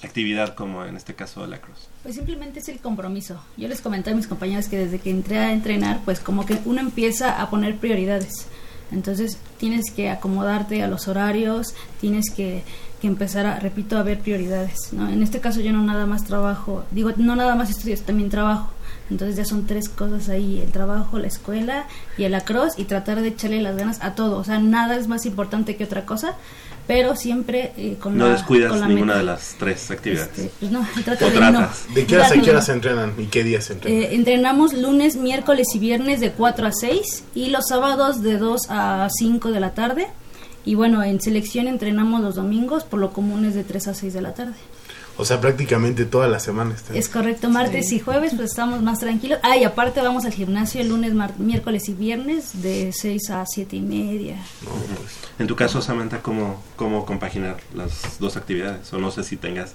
actividad como en este caso la cruz? Pues simplemente es el compromiso. Yo les comenté a mis compañeros que desde que entré a entrenar, pues como que uno empieza a poner prioridades. Entonces tienes que acomodarte a los horarios, tienes que, que empezar a, repito, a ver prioridades. ¿no? En este caso yo no nada más trabajo, digo, no nada más estudios, también trabajo. Entonces ya son tres cosas ahí, el trabajo, la escuela y el across y tratar de echarle las ganas a todo. O sea, nada es más importante que otra cosa, pero siempre eh, con No la descuidas con la ninguna meta. de las tres actividades. Este, pues no, trato ¿O de tratas? no. ¿De qué horas a qué horas se entrenan y qué días se entrenan? Eh, entrenamos lunes, miércoles y viernes de 4 a 6 y los sábados de 2 a 5 de la tarde. Y bueno, en selección entrenamos los domingos, por lo común es de 3 a 6 de la tarde. O sea, prácticamente toda la semana están. Es correcto, martes y jueves pues estamos más tranquilos. Ah, y aparte vamos al gimnasio el lunes, mar- miércoles y viernes de 6 a 7 y media. No, pues, En tu caso, Samantha, ¿cómo, ¿cómo compaginar las dos actividades? O no sé si tengas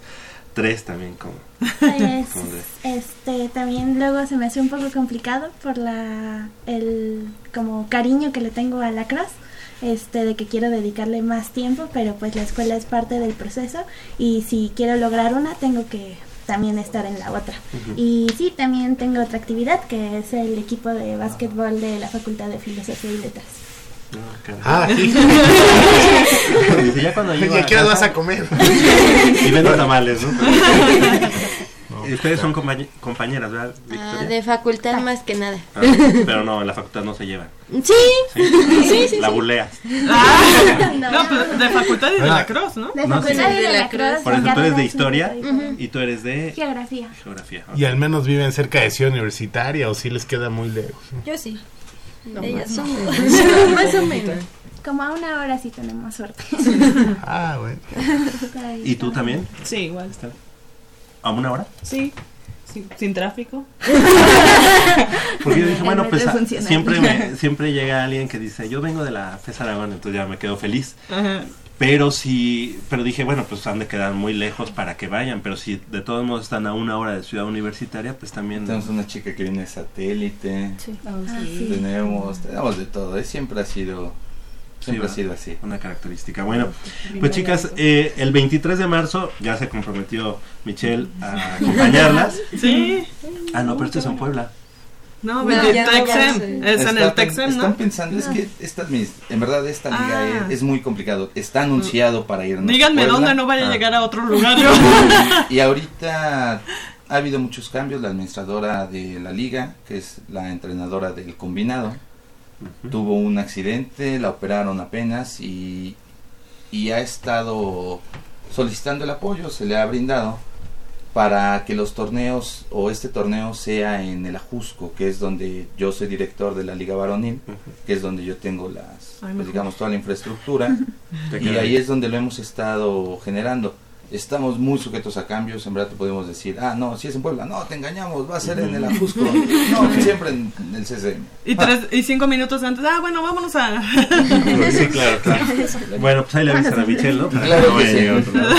tres también como... Pues, este, también luego se me hace un poco complicado por la, el como cariño que le tengo a la cross. Este, de que quiero dedicarle más tiempo, pero pues la escuela es parte del proceso y si quiero lograr una tengo que también estar en la otra. Y sí, también tengo otra actividad que es el equipo de básquetbol de la Facultad de Filosofía y Letras. Ah, sí. Dice, ya cuando llego ¿Y a a qué hora casa- vas a comer? Y vendo tamales, ¿no? Y Ustedes son compañ- compañeras, ¿verdad, Ah, Victoria? de facultad más que nada. Ah, pero no, en la facultad no se llevan. Sí, sí, sí. La sí. buleas. No, pero de facultad y de Ah. la cruz, ¿no? De No, sí. Facultad y De la la Cruz. Por eso tú eres de historia y tú eres de Geografía. geografía. Y al menos viven cerca de Ciudad Universitaria o si les queda muy lejos. Yo sí. No, Ellas no. menos. más o menos. Como a una hora sí tenemos suerte. Ah, bueno. ¿Y tú también? Sí, igual. ¿A una hora? Sí, sí, sin tráfico. Porque yo dije, bueno, pues metro a- funciona. siempre, me, siempre llega alguien que dice, yo vengo de la FES Aragón, entonces ya me quedo feliz. Ajá. Pero sí, pero dije, bueno, pues han de quedar muy lejos para que vayan, pero si de todos modos están a una hora de Ciudad Universitaria, pues también... Tenemos una chica que viene de satélite. Ah, sí. Tenemos, tenemos de todo. ¿eh? Siempre ha sido, siempre ha ¿verdad? sido así. Una característica. Bueno, pues chicas, eh, el 23 de marzo ya se comprometió Michelle a acompañarlas. Sí. Ah, no, pero esto es en Puebla. No, No, no, ya no sé. Es en el pen- Texem, Están ¿no? pensando, es que esta, en verdad esta liga Ah. es, es muy complicado. Está anunciado para irnos. Díganme Puebla. dónde no vaya a Ah. llegar a otro lugar. yo. Y ahorita ha habido muchos cambios. La administradora de la liga, que es la entrenadora del combinado, tuvo un accidente, la operaron apenas y, y ha estado solicitando el apoyo, se le ha brindado para que los torneos o este torneo sea en el Ajusco, que es donde yo soy director de la Liga Varonil, que es donde yo tengo las, Ay, pues, digamos, toda la infraestructura. Y ahí es donde lo hemos estado generando. Estamos muy sujetos a cambios, en verdad te podemos decir, ah, no, si es en Puebla, no, te engañamos, va a ser en el Ajusco, no, siempre en el CCM. Y, tres, y cinco minutos antes, ah, bueno, vámonos a... Sí, claro, claro. Bueno, pues ahí le avisan a Michelle, ¿no? Para Claro que sí. otro lado.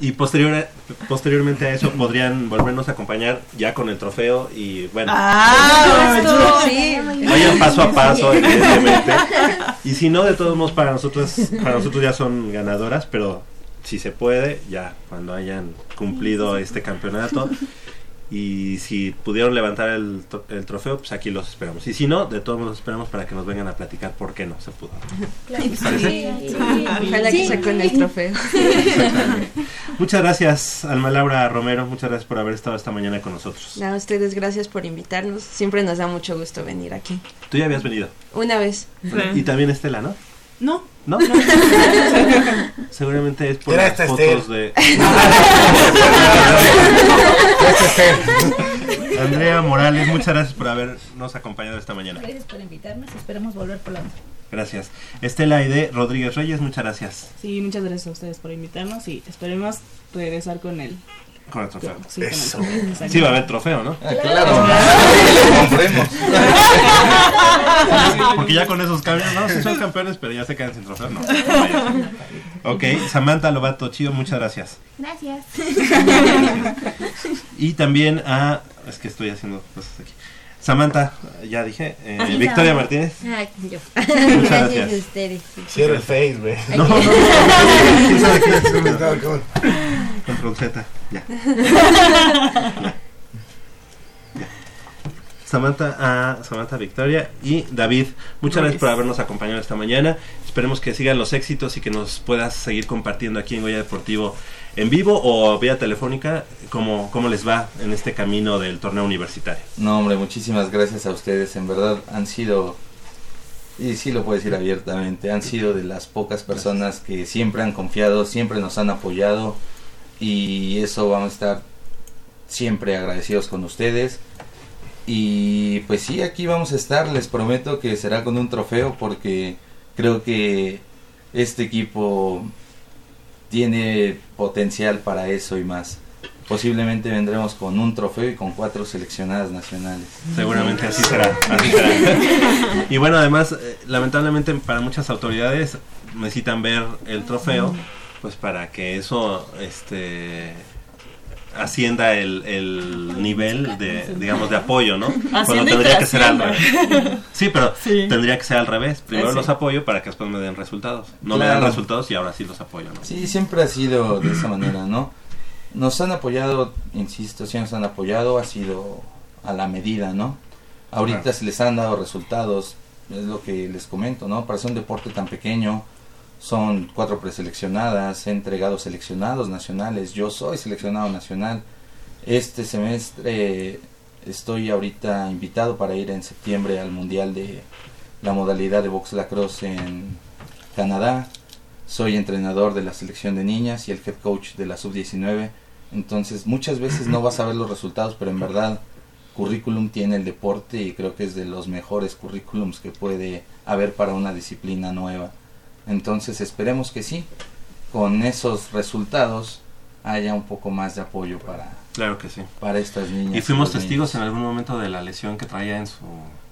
Y posterior, posteriormente a eso podrían volvernos a acompañar ya con el trofeo y bueno, Ah, Sí. vayan paso a paso, evidentemente. Y si no, de todos modos para nosotros, para nosotros ya son ganadoras, pero si se puede, ya cuando hayan cumplido este campeonato. Y si pudieron levantar el, tro- el trofeo, pues aquí los esperamos. Y si no, de todos modos los esperamos para que nos vengan a platicar por qué no se pudo. ¿Parece? Ojalá que saquen el trofeo. Exactamente. Muchas gracias, Alma Laura Romero. Muchas gracias por haber estado esta mañana con nosotros. A ustedes gracias por invitarnos. Siempre nos da mucho gusto venir aquí. Tú ya habías venido. Una vez. Y también Estela, ¿no? No. ¿No? Seguramente es por Era las esta fotos de... Andrea Morales, muchas gracias por habernos acompañado esta mañana. Gracias por invitarnos. Esperamos volver por la Gracias. Estela Aide Rodríguez Reyes, muchas gracias. Sí, muchas gracias a ustedes por invitarnos y esperemos regresar con él. Con el trofeo. Sí, con el Eso. Sí, va a haber trofeo, ¿no? Ah, claro, compremos. Porque ya con esos cambios, no, sí son campeones, pero ya se quedan sin trofeo, no. Ok, Samantha Lobato Chido, muchas gracias. Gracias. Y también a. Es que estoy haciendo cosas aquí. Samantha, ya dije. eh, Sí, Victoria Samantha. Martínez. Ah, yo. Muchas Gracias gracias. a ustedes. Cierra el face, güey. No, no, no. ¿Quién sabe qué es? No, ¿cómo? Control Z, ya. Ya. Ya. Samantha, a Samantha Victoria y David, muchas gracias por habernos acompañado esta mañana. Esperemos que sigan los éxitos y que nos puedas seguir compartiendo aquí en Goya Deportivo en vivo o vía telefónica cómo, cómo les va en este camino del torneo universitario. No, hombre, muchísimas gracias a ustedes. En verdad han sido, y sí lo puedo decir abiertamente, han sido de las pocas personas que siempre han confiado, siempre nos han apoyado y eso vamos a estar siempre agradecidos con ustedes. Y pues sí, aquí vamos a estar, les prometo que será con un trofeo porque creo que este equipo tiene potencial para eso y más. Posiblemente vendremos con un trofeo y con cuatro seleccionadas nacionales. Seguramente así será, así será. Y bueno, además, eh, lamentablemente para muchas autoridades necesitan ver el trofeo, pues para que eso este ascienda el, el nivel de, digamos, de apoyo, ¿no? Cuando tendría que ser al revés. Sí, pero Sí. tendría que ser al revés. Primero Sí. los apoyo para que después me den resultados. No me dan resultados y ahora sí los apoyo, ¿no? Sí, siempre ha sido de esa manera, ¿no? Nos han apoyado, insisto, sí nos han apoyado, ha sido a la medida, ¿no? Ahorita Claro. se les han dado resultados, es lo que les comento, ¿no? Para ser un deporte tan pequeño, son cuatro preseleccionadas, he entregado seleccionados nacionales, yo soy seleccionado nacional. Este semestre estoy ahorita invitado para ir en septiembre al Mundial de la modalidad de box lacrosse en Canadá. Soy entrenador de la selección de niñas y el head coach de la sub-19. Entonces muchas veces no vas a ver los resultados, pero en verdad currículum tiene el deporte y creo que es de los mejores currículums que puede haber para una disciplina nueva. Entonces esperemos que sí, con esos resultados haya un poco más de apoyo para, Claro que sí. para estas niñas. Y fuimos niños. testigos en algún momento de la lesión que traía en su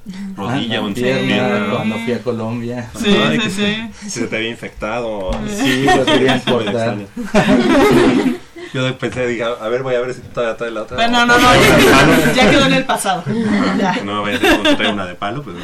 rodilla Ah, o en su pierna, pierna, ¿no? cuando fui a Colombia. Sí, Ay, sí, que sí. se- Se te había infectado. Sí, lo querían cortar. Yo pensé, dije, a ver, voy a ver si todavía trae la otra. Pero no, no, no, ya, ya quedó en el pasado. Ya. No vaya a ser como trae una de palo, pues no.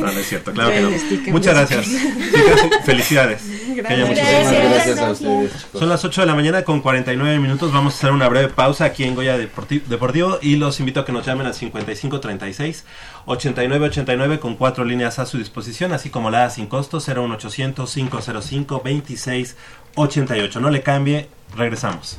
No, no es cierto, claro que no. Muchas gracias. Chicas, felicidades. Muchísimas éxitos. gracias a ustedes, chicos. Son las 8 de la mañana con 49 minutos. Vamos a hacer una breve pausa aquí en Goya Deporti- Deportivo y los invito a que nos llamen al 5536 8989 con cuatro líneas a su disposición, así como la sin costo 01800 505 2688. No le cambie, regresamos.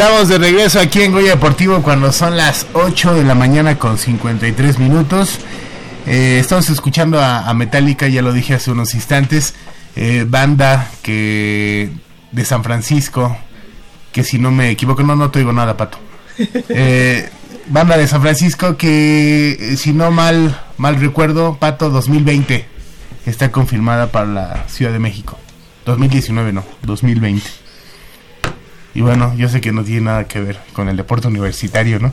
Estamos de regreso aquí en Goya Deportivo cuando son las 8 de la mañana con 53 minutos. Eh, estamos escuchando a, a Metallica, ya lo dije hace unos instantes, eh, banda que de San Francisco, que si no me equivoco, no, no te digo nada, Pato. Eh, banda de San Francisco que, si no mal, mal recuerdo, Pato 2020 está confirmada para la Ciudad de México. 2019 no, 2020. Y bueno, yo sé que no tiene nada que ver con el deporte universitario, ¿no?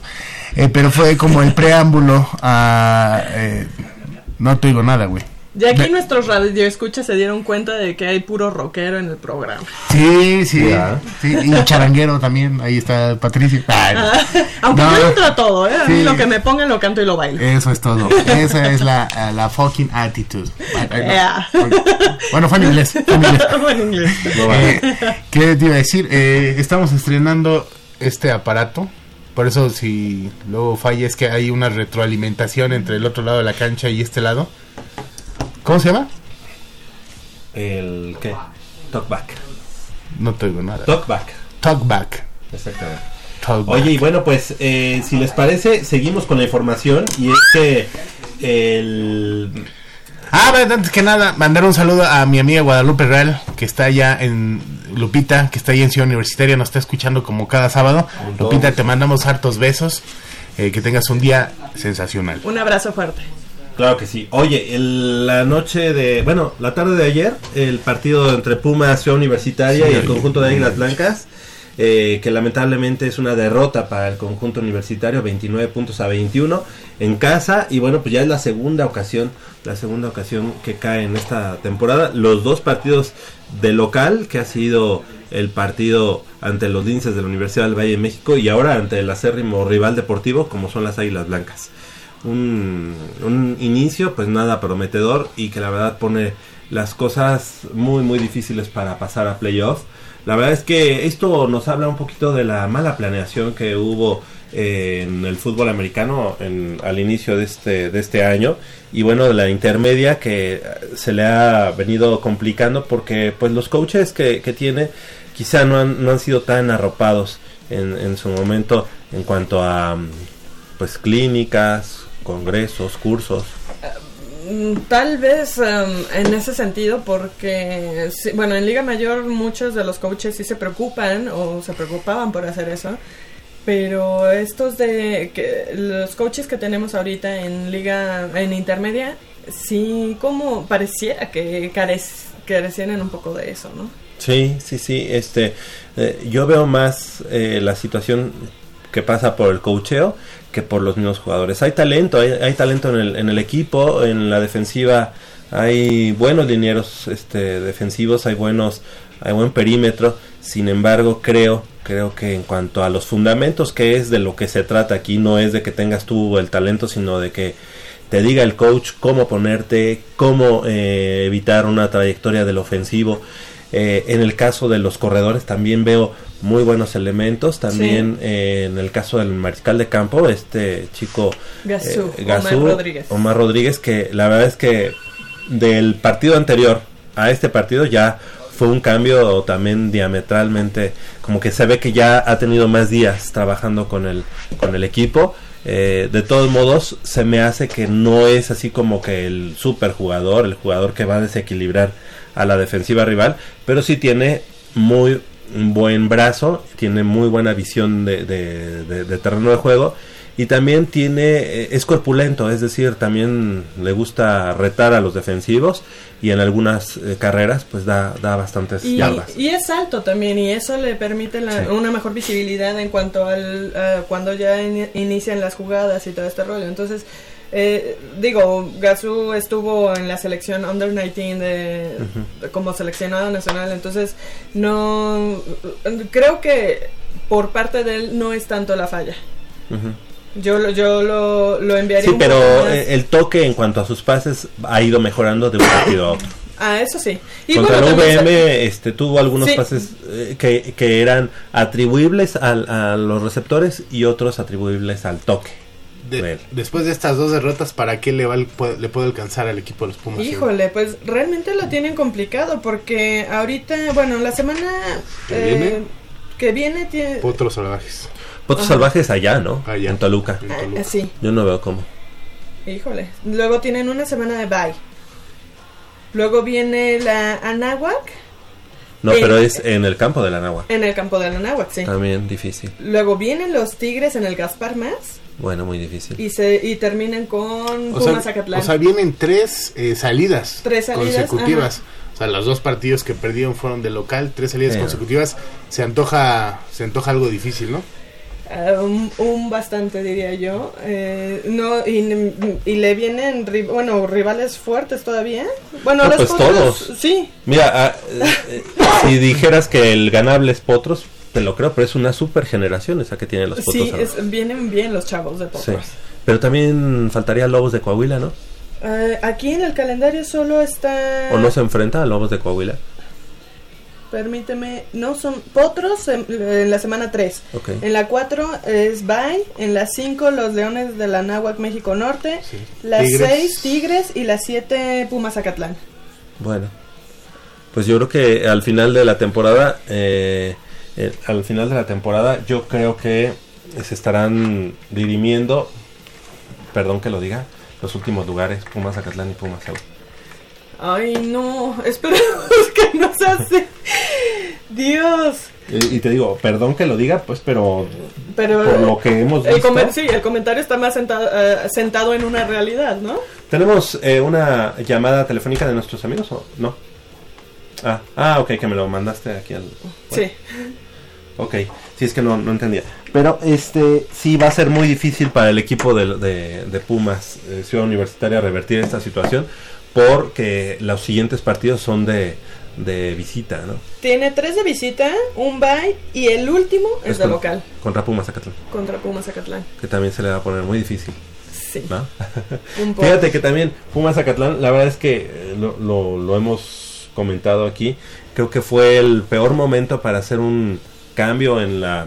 Eh, pero fue como el preámbulo a... eh, no te digo nada, güey. Y aquí nuestros radioescuchas se dieron cuenta de que hay puro rockero en el programa. Sí, sí, Ya. sí, y charanguero también, ahí está Patricio. Ay, no. Aunque No. yo entro a todo, ¿eh? A mí Sí. lo que me pongan lo canto y lo bailo. Eso es todo. Esa es la, la fucking attitude. Yeah. Bueno, fue en inglés. fue en inglés. Fue en inglés. Eh, ¿Qué te iba a decir? Eh, estamos estrenando este aparato. Por eso si luego falla es que hay una retroalimentación entre el otro lado de la cancha y este lado. ¿Cómo se llama? El ¿qué? Talkback. No te digo nada. Talkback. Talkback. Exactamente. Talkback. Oye, y bueno, pues eh, si les parece, seguimos con la información y es que el Ah, bueno, antes que nada, mandar un saludo a mi amiga Guadalupe Real, que está allá en Lupita, que está ahí en Ciudad Universitaria, nos está escuchando como cada sábado. Lupita, te mandamos hartos besos. eh, que tengas un día sensacional. Un abrazo fuerte. Claro que sí. Oye, el- la noche de, bueno, la tarde de ayer, el partido entre Pumas Ciudad Universitaria Sí, y el conjunto de Águilas Blancas, eh, que lamentablemente es una derrota para el conjunto universitario, 29 puntos a 21 en casa y bueno, pues ya es la segunda ocasión, la segunda ocasión que cae en esta temporada. Los dos partidos de local, que ha sido el partido ante los linces de la Universidad del Valle de México y ahora ante el acérrimo rival deportivo como son las Águilas Blancas un, un inicio pues nada prometedor y que la verdad pone las cosas muy muy difíciles para pasar a playoff. La verdad es que esto nos habla un poquito de la mala planeación que hubo eh, en el fútbol americano en- al inicio de este, de este año y bueno de la intermedia que se le ha venido complicando porque pues los coaches que, que tiene quizá no han, no han sido tan arropados en, en su momento en cuanto a pues clínicas, congresos, cursos. Mm, Tal vez em, en ese sentido, porque, bueno, en Liga Mayor muchos de los coaches sí se preocupan o se preocupaban por hacer eso, pero estos de que los coaches que tenemos ahorita en Liga, en Intermedia, sí como pareciera que carec- carecieran un poco de eso, ¿no? Sí, sí, sí. Este, eh, yo veo más eh, la situación que pasa por el coacheo que por los mismos jugadores. Hay talento, hay, hay talento en el, en el equipo, en la defensiva hay buenos linieros este, defensivos, hay buenos, hay buen perímetro. Sin embargo, creo, creo que en cuanto a los fundamentos, que es de lo que se trata aquí, no es de que tengas tú el talento, sino de que te diga el coach cómo ponerte, cómo eh, evitar una trayectoria del ofensivo. Eh, en el caso de los corredores también veo muy buenos elementos. También eh, en el caso del mariscal de campo, este chico Gazú, eh, Gazú, Omar Rodríguez. Omar Rodríguez, que la verdad es que del partido anterior a este partido ya fue un cambio también diametralmente, como que se ve que ya ha tenido más días trabajando con el, con el equipo. Eh, de todos modos, se me hace que no es así como que el super jugador, el jugador que va a desequilibrar a la defensiva rival, pero sí tiene muy buen brazo, tiene muy buena visión de, de- de- de terreno de juego y también tiene eh, es corpulento, es decir, también le gusta retar a los defensivos y en algunas eh, carreras pues da, da bastantes Y, yardas. y es alto también y eso le permite la- Sí. una mejor visibilidad en cuanto al a cuando ya in- inician las jugadas y todo este rollo. Entonces, eh, digo, Gazú estuvo en la selección Under 19 de, de- como seleccionado nacional, entonces no creo que por parte de él no es tanto la falla. Ujú. Yo lo, yo lo, lo enviaría Sí, un poco pero más- el toque en cuanto a sus pases ha ido mejorando de un partido a otro. Ah, eso sí. Y Contra bueno, el también VM este, tuvo algunos Sí. pases eh, que, que eran atribuibles al- a los receptores y otros atribuibles al toque. De- después de estas dos derrotas, ¿para qué le, va el- puede- le puede alcanzar al equipo de los Pumas? Híjole, pues realmente lo tienen complicado porque ahorita, bueno, la semana ¿Que viene? que viene tiene... Potros salvajes. Potros Ajá. salvajes allá, ¿no? Allá. En Toluca. En Ah, sí, Yo no veo cómo. híjole. Luego tienen una semana de bye. Luego viene la Anáhuac No, En- pero es en el campo de la Nahua. en el campo de la Anáhuac, sí. También difícil. Luego vienen los Tigres en el Gaspar Más Bueno, muy difícil. y se y terminan con O Pumas sea, Acatlán. o sea, vienen tres eh, salidas, Tres salidas, consecutivas. O sea, los dos partidos que perdieron fueron de local, tres salidas consecutivas. Se antoja, se antoja algo difícil, ¿no? Ah, un, un bastante diría yo Eh, no y, y le vienen ri- bueno rivales fuertes todavía bueno No, los pues Potros, todos. sí Mira, ah, eh, eh, si dijeras que el ganable es Potros, te lo creo, pero es una super generación esa que tienen los Potros. sí es- vienen bien los chavos de Sí. Potros Pero también faltaría Lobos de Coahuila, ¿no? Eh, aquí en el calendario solo está ¿O no se enfrenta a Lobos de Coahuila? permíteme no son Potros en, en la semana 3 Ok. en la 4 es Bay en la 5 los Leones de la Náhuac México Norte Sí. la Tigres. 6 Tigres y la 7 Pumas Acatlán Bueno, pues yo creo que al final de la temporada, eh, eh, al final de la temporada, yo creo que se estarán dirimiendo, perdón que lo diga, los últimos lugares, Pumas Acatlán y Pumas Seúl. Ay, no, esperemos que no se hace. Dios. Y, y te digo, perdón que lo diga, pues, pero Pero por lo que hemos el visto, comen- sí, el comentario está más sentado, eh, sentado en una realidad, ¿no? tenemos eh, una llamada telefónica de nuestros amigos o no. Ah, ah, ok, que me lo mandaste aquí al. Sí. Ok, sí es que no, no entendía. Pero este sí va a ser muy difícil para el equipo de, de- de Pumas eh, Ciudad Universitaria revertir esta situación porque los siguientes partidos son de, de visita, ¿no? Tiene tres de visita, un bye y el último es, de con- local Contra Pumas Zacatlán, contra Pumas Acatlán. que también se le va a poner muy difícil, Sí. ¿no? Un poco. Fíjate que también Pumas Zacatlán, la verdad es que eh, lo, lo- lo hemos comentado aquí, creo que fue el peor momento para hacer un cambio en la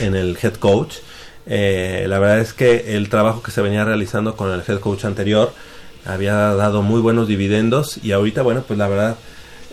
en el head coach. Eh, la verdad es que el trabajo que se venía realizando con el head coach anterior había dado muy buenos dividendos y ahorita, bueno, pues la verdad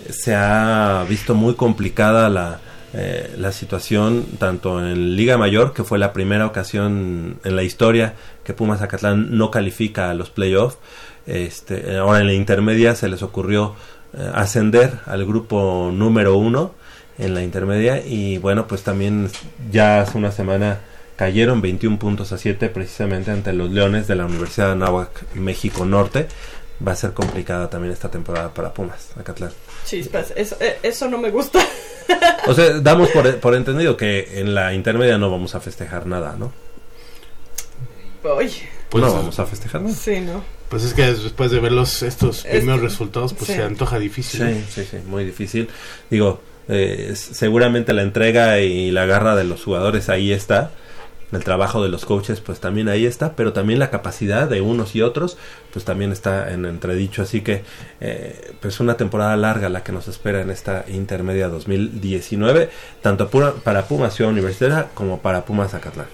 se ha visto muy complicada la, eh, la situación tanto en Liga Mayor, que fue la primera ocasión en la historia que Pumas Zacatlán no califica a los playoffs. Este, ahora en la intermedia se les ocurrió eh, ascender al grupo número uno en la intermedia y bueno, pues también ya hace una semana cayeron 21 puntos a 7 precisamente ante los Leones de la Universidad de Anáhuac, México Norte. Va a ser complicada también esta temporada para Pumas, Acatlán. Chispas, eso, eh, eso no me gusta. O sea, damos por, por entendido que en la intermedia no vamos a festejar nada, ¿no? Pues, no vamos a festejar nada. sí, ¿no? Pues es que después de ver los, estos Es- primeros resultados, pues sí. se antoja difícil. Sí, sí, sí, muy difícil. Digo, eh, seguramente la entrega y la garra de los jugadores ahí está. El trabajo de los coaches, pues también ahí está, pero también la capacidad de unos y otros, pues también está en entredicho. Así que, eh, pues una temporada larga la que nos espera en esta intermedia 2019, tanto para Pumas Ciudad Universitaria como para Pumas Zacatlán.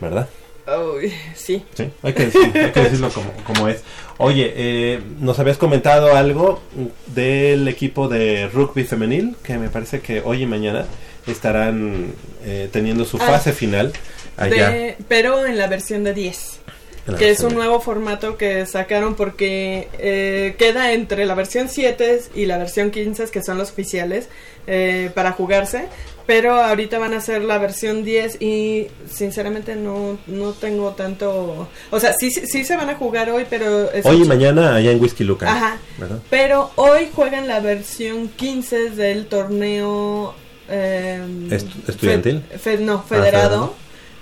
¿Verdad? Uy, sí. Sí, hay que, decir- hay que decirlo como, como es. Oye, eh, nos habías comentado algo del equipo de rugby femenil, que me parece que hoy y mañana estarán eh, teniendo su Ah, fase final allá. De- pero en la versión de 10. Que es un nuevo formato que sacaron porque eh, queda entre la versión 7 y la versión 15, que son los oficiales, eh, para jugarse. Pero ahorita van a hacer la versión 10 y sinceramente no, no tengo tanto... O sea, sí, sí, sí se van a jugar hoy, pero... es- Hoy y mañana allá en Whisky Luca. Ajá. ¿verdad? Pero hoy juegan la versión 15 del torneo... eh, Est- estudiantil. fe- fe- no, federado. federado.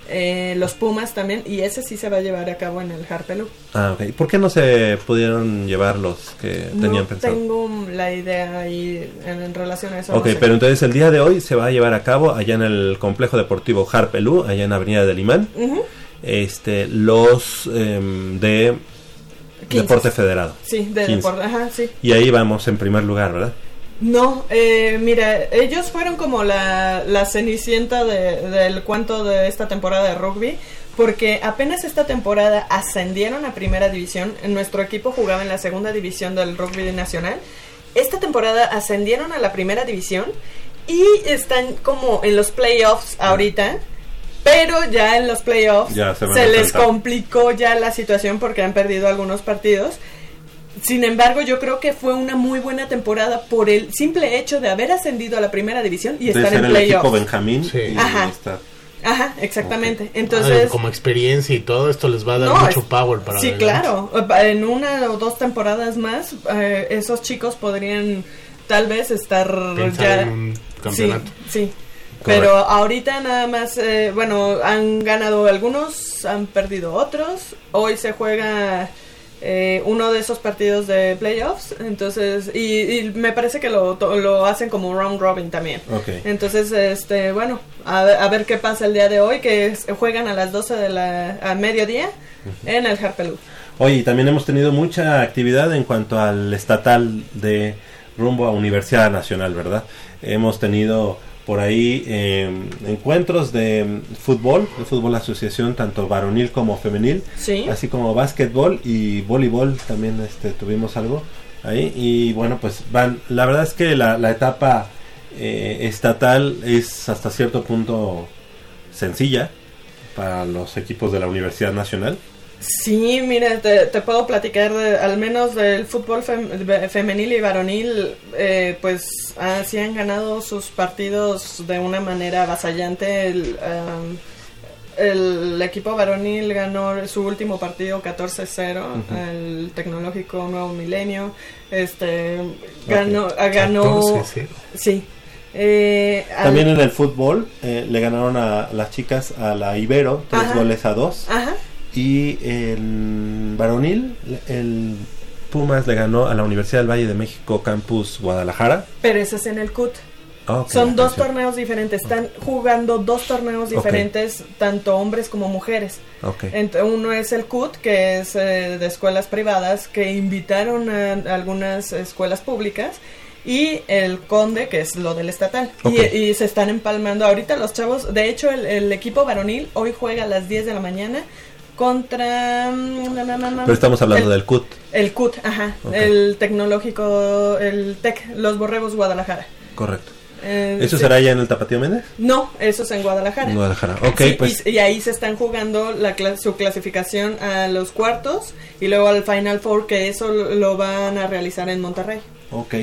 Eh, los Pumas también. Y ese sí se va a llevar a cabo en el Harpelú. Ah, ok. ¿Por qué no se pudieron llevar los que tenían no pensado? tengo la idea ahí en, en relación a eso. no Ok, sé. pero entonces el día de hoy se va a llevar a cabo allá en el complejo deportivo Harpelú, allá en Avenida del Imán. Ujú. Este, los em, de Quince. Deporte Federado. Sí, de deporte. Ajá, sí. Y ahí vamos en primer lugar, ¿verdad? No, eh, mira, ellos fueron como la, la cenicienta de- del cuento de esta temporada de rugby, porque apenas esta temporada ascendieron a primera división, nuestro equipo jugaba en la segunda división del rugby nacional, esta temporada ascendieron a la primera división y están como en los playoffs ahorita. Pero ya en los playoffs Ya se les complicó ya la situación porque han perdido algunos partidos. Sin embargo, yo creo que fue una muy buena temporada por el simple hecho de haber ascendido a la primera división y de estar ser en el equipo playoffs. Benjamín. Sí. y Ajá. estar- Ajá, exactamente. Ah, Entonces, como experiencia y todo esto les va a dar No, mucho es- power para sí, adelante. claro. En una o dos temporadas más, eh, esos chicos podrían tal vez estar Pensar ya en un campeonato. Sí, sí. Correcto. Pero ahorita nada más, eh, bueno, han ganado algunos, han perdido otros. Hoy se juega eh, uno de esos partidos de playoffs, entonces, y, y me parece que lo, to- lo hacen como round robin también. Ok. Entonces, este, bueno, a ver, a ver qué pasa el día de hoy, que es- juegan a las 12 de la, a mediodía en el Harpelú. Oye, también hemos tenido mucha actividad en cuanto al estatal de rumbo a Universidad Nacional, ¿verdad? Hemos tenido por ahí eh, encuentros de mm, fútbol, de fútbol asociación, tanto varonil como femenil, Sí. así como básquetbol y voleibol también este, tuvimos algo ahí. Y bueno, pues van, la verdad es que la, la etapa eh, estatal es hasta cierto punto sencilla para los equipos de la Universidad Nacional. Sí, mira, te, te puedo platicar de- al menos del fútbol fem- femenil y varonil, eh, pues ah, sí han ganado sus partidos de una manera avasallante. El, am, el equipo varonil ganó su último partido 14-0, Ujú. el Tecnológico Nuevo Milenio. Este ganó, ah, ganó 14-0. sí. Eh, al- También en el fútbol eh, le ganaron a las chicas a la Ibero tres Ajá. goles a dos Ajá. Y en varonil el Pumas le ganó a la Universidad del Valle de México Campus Guadalajara. Pero ese es en el CUT. Ah, Son dos canción. torneos diferentes. Están jugando dos torneos diferentes, tanto hombres como mujeres. Ok. Ent- uno es el CUT, que es eh, de escuelas privadas, que invitaron a, algunas escuelas públicas. Y el Conde, que es lo del estatal. Y-. Y, se están empalmando ahorita los chavos. De hecho, el, el equipo varonil hoy juega a las 10 de la mañana contra... mm, Pero estamos hablando el- del CUT. El CUT, ajá. El tecnológico, el TEC, los Borregos Guadalajara. Correcto. Eh, ¿Eso sí. será ya en el Tapatío Méndez? No, eso es en Guadalajara. En Guadalajara. Ok, Sí, pues y, y ahí se están jugando la su clasificación a los cuartos y luego al Final Four, que eso lo, lo van a realizar en Monterrey. Ok.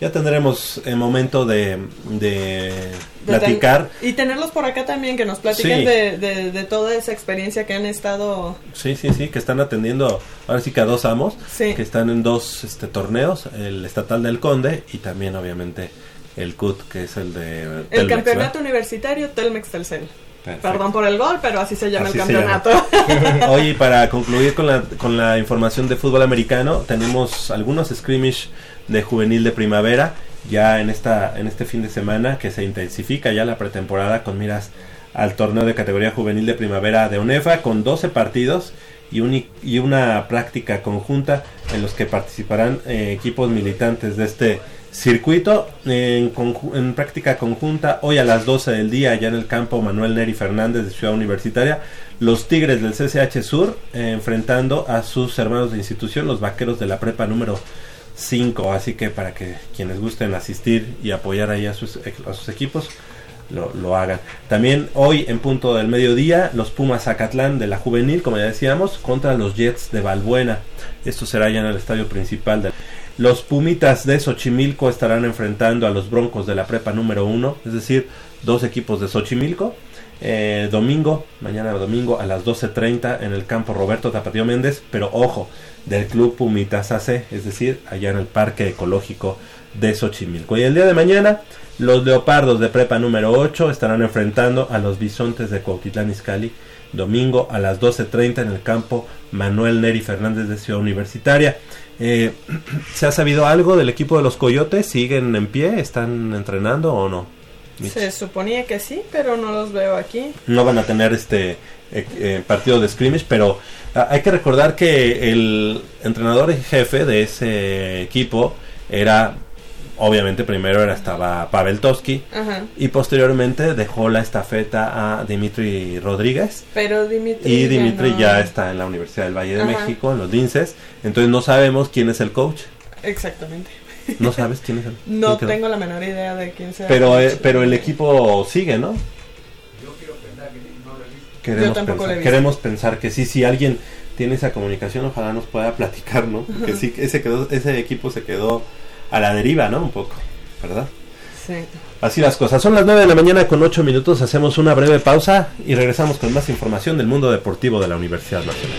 Ya tendremos el momento de, de De platicar. ten- y tenerlos por acá también, que nos platiquen Sí. de, de- de toda esa experiencia que han estado... Sí, sí, sí, que están atendiendo ahora sí que a dos amos, Sí. que están en dos este, torneos, el estatal del Conde y también obviamente el CUT, que es el de El Telmex, campeonato universitario Telmex Telcel. Perfecto. Perdón por el gol, pero así se llama Así el se llama. campeonato. Oye, para concluir con la, con la información de fútbol americano, tenemos algunos scrimmage de juvenil de primavera ya en esta en este fin de semana que se intensifica ya la pretemporada con miras al torneo de categoría juvenil de primavera de UNEFA con 12 partidos y, un, y una práctica conjunta en los que participarán eh, equipos militantes de este circuito en, práctica conjunta hoy a las 12 del día ya en el campo Manuel Neri Fernández de Ciudad Universitaria los Tigres del CCH Sur eh, enfrentando a sus hermanos de institución los Vaqueros de la Prepa número 5 así que para que quienes gusten asistir y apoyar ahí a sus, a sus equipos lo, lo hagan. También hoy en punto del mediodía, los Pumas Zacatlán de la juvenil, como ya decíamos, contra los Jets de Balbuena. Esto será ya en el estadio principal. De... Los Pumitas de Xochimilco estarán enfrentando a los Broncos de la prepa número 1, es decir, dos equipos de Xochimilco. Eh, domingo, mañana domingo a las 12.30 en el campo Roberto Tapatío Méndez, pero ojo, del club Pumitas AC, es decir, allá en el Parque Ecológico de Xochimilco. Y el día de mañana, los Leopardos de Prepa número 8 estarán enfrentando a los Bisontes de Cuautitlán Izcalli domingo a las 12.30 en el campo Manuel Neri Fernández de Ciudad Universitaria. Eh, ¿Se ha sabido algo del equipo de los Coyotes? ¿Siguen en pie? ¿Están entrenando o no? Se suponía que sí, pero no los veo aquí. No van a tener este eh, eh, partido de scrimmage, pero ah, hay que recordar que el entrenador en jefe de ese equipo era obviamente primero era estaba Pavel Toski y posteriormente dejó la estafeta a Dimitri Rodríguez Pero Dimitri. y ya Dimitri no- ya está en la Universidad del Valle de. México en los Linces entonces no sabemos quién es el coach Exactamente. ¿No sabes quién es el? No quién tengo la menor idea de quién sea. Pero, eh, pero el equipo sigue, ¿no? Queremos tampoco lo he pensar, visto. queremos pensar que sí, si alguien tiene esa comunicación, ojalá nos pueda platicar, ¿no? Porque sí, ese, quedó, ese equipo se quedó a la deriva, ¿no? Un poco, ¿verdad? Sí. Así las cosas. Son las 9 de la mañana con 8 minutos. Hacemos una breve pausa y regresamos con más información del mundo deportivo de la Universidad Nacional.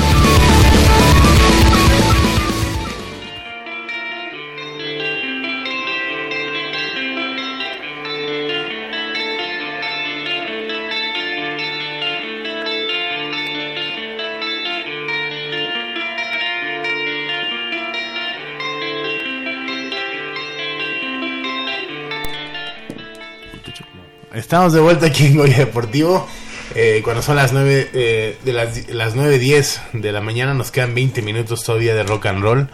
Estamos de vuelta aquí en Goya Deportivo. Eh, cuando son las 9 eh, de las, las 9.10 de la mañana, nos quedan 20 minutos todavía de rock and roll.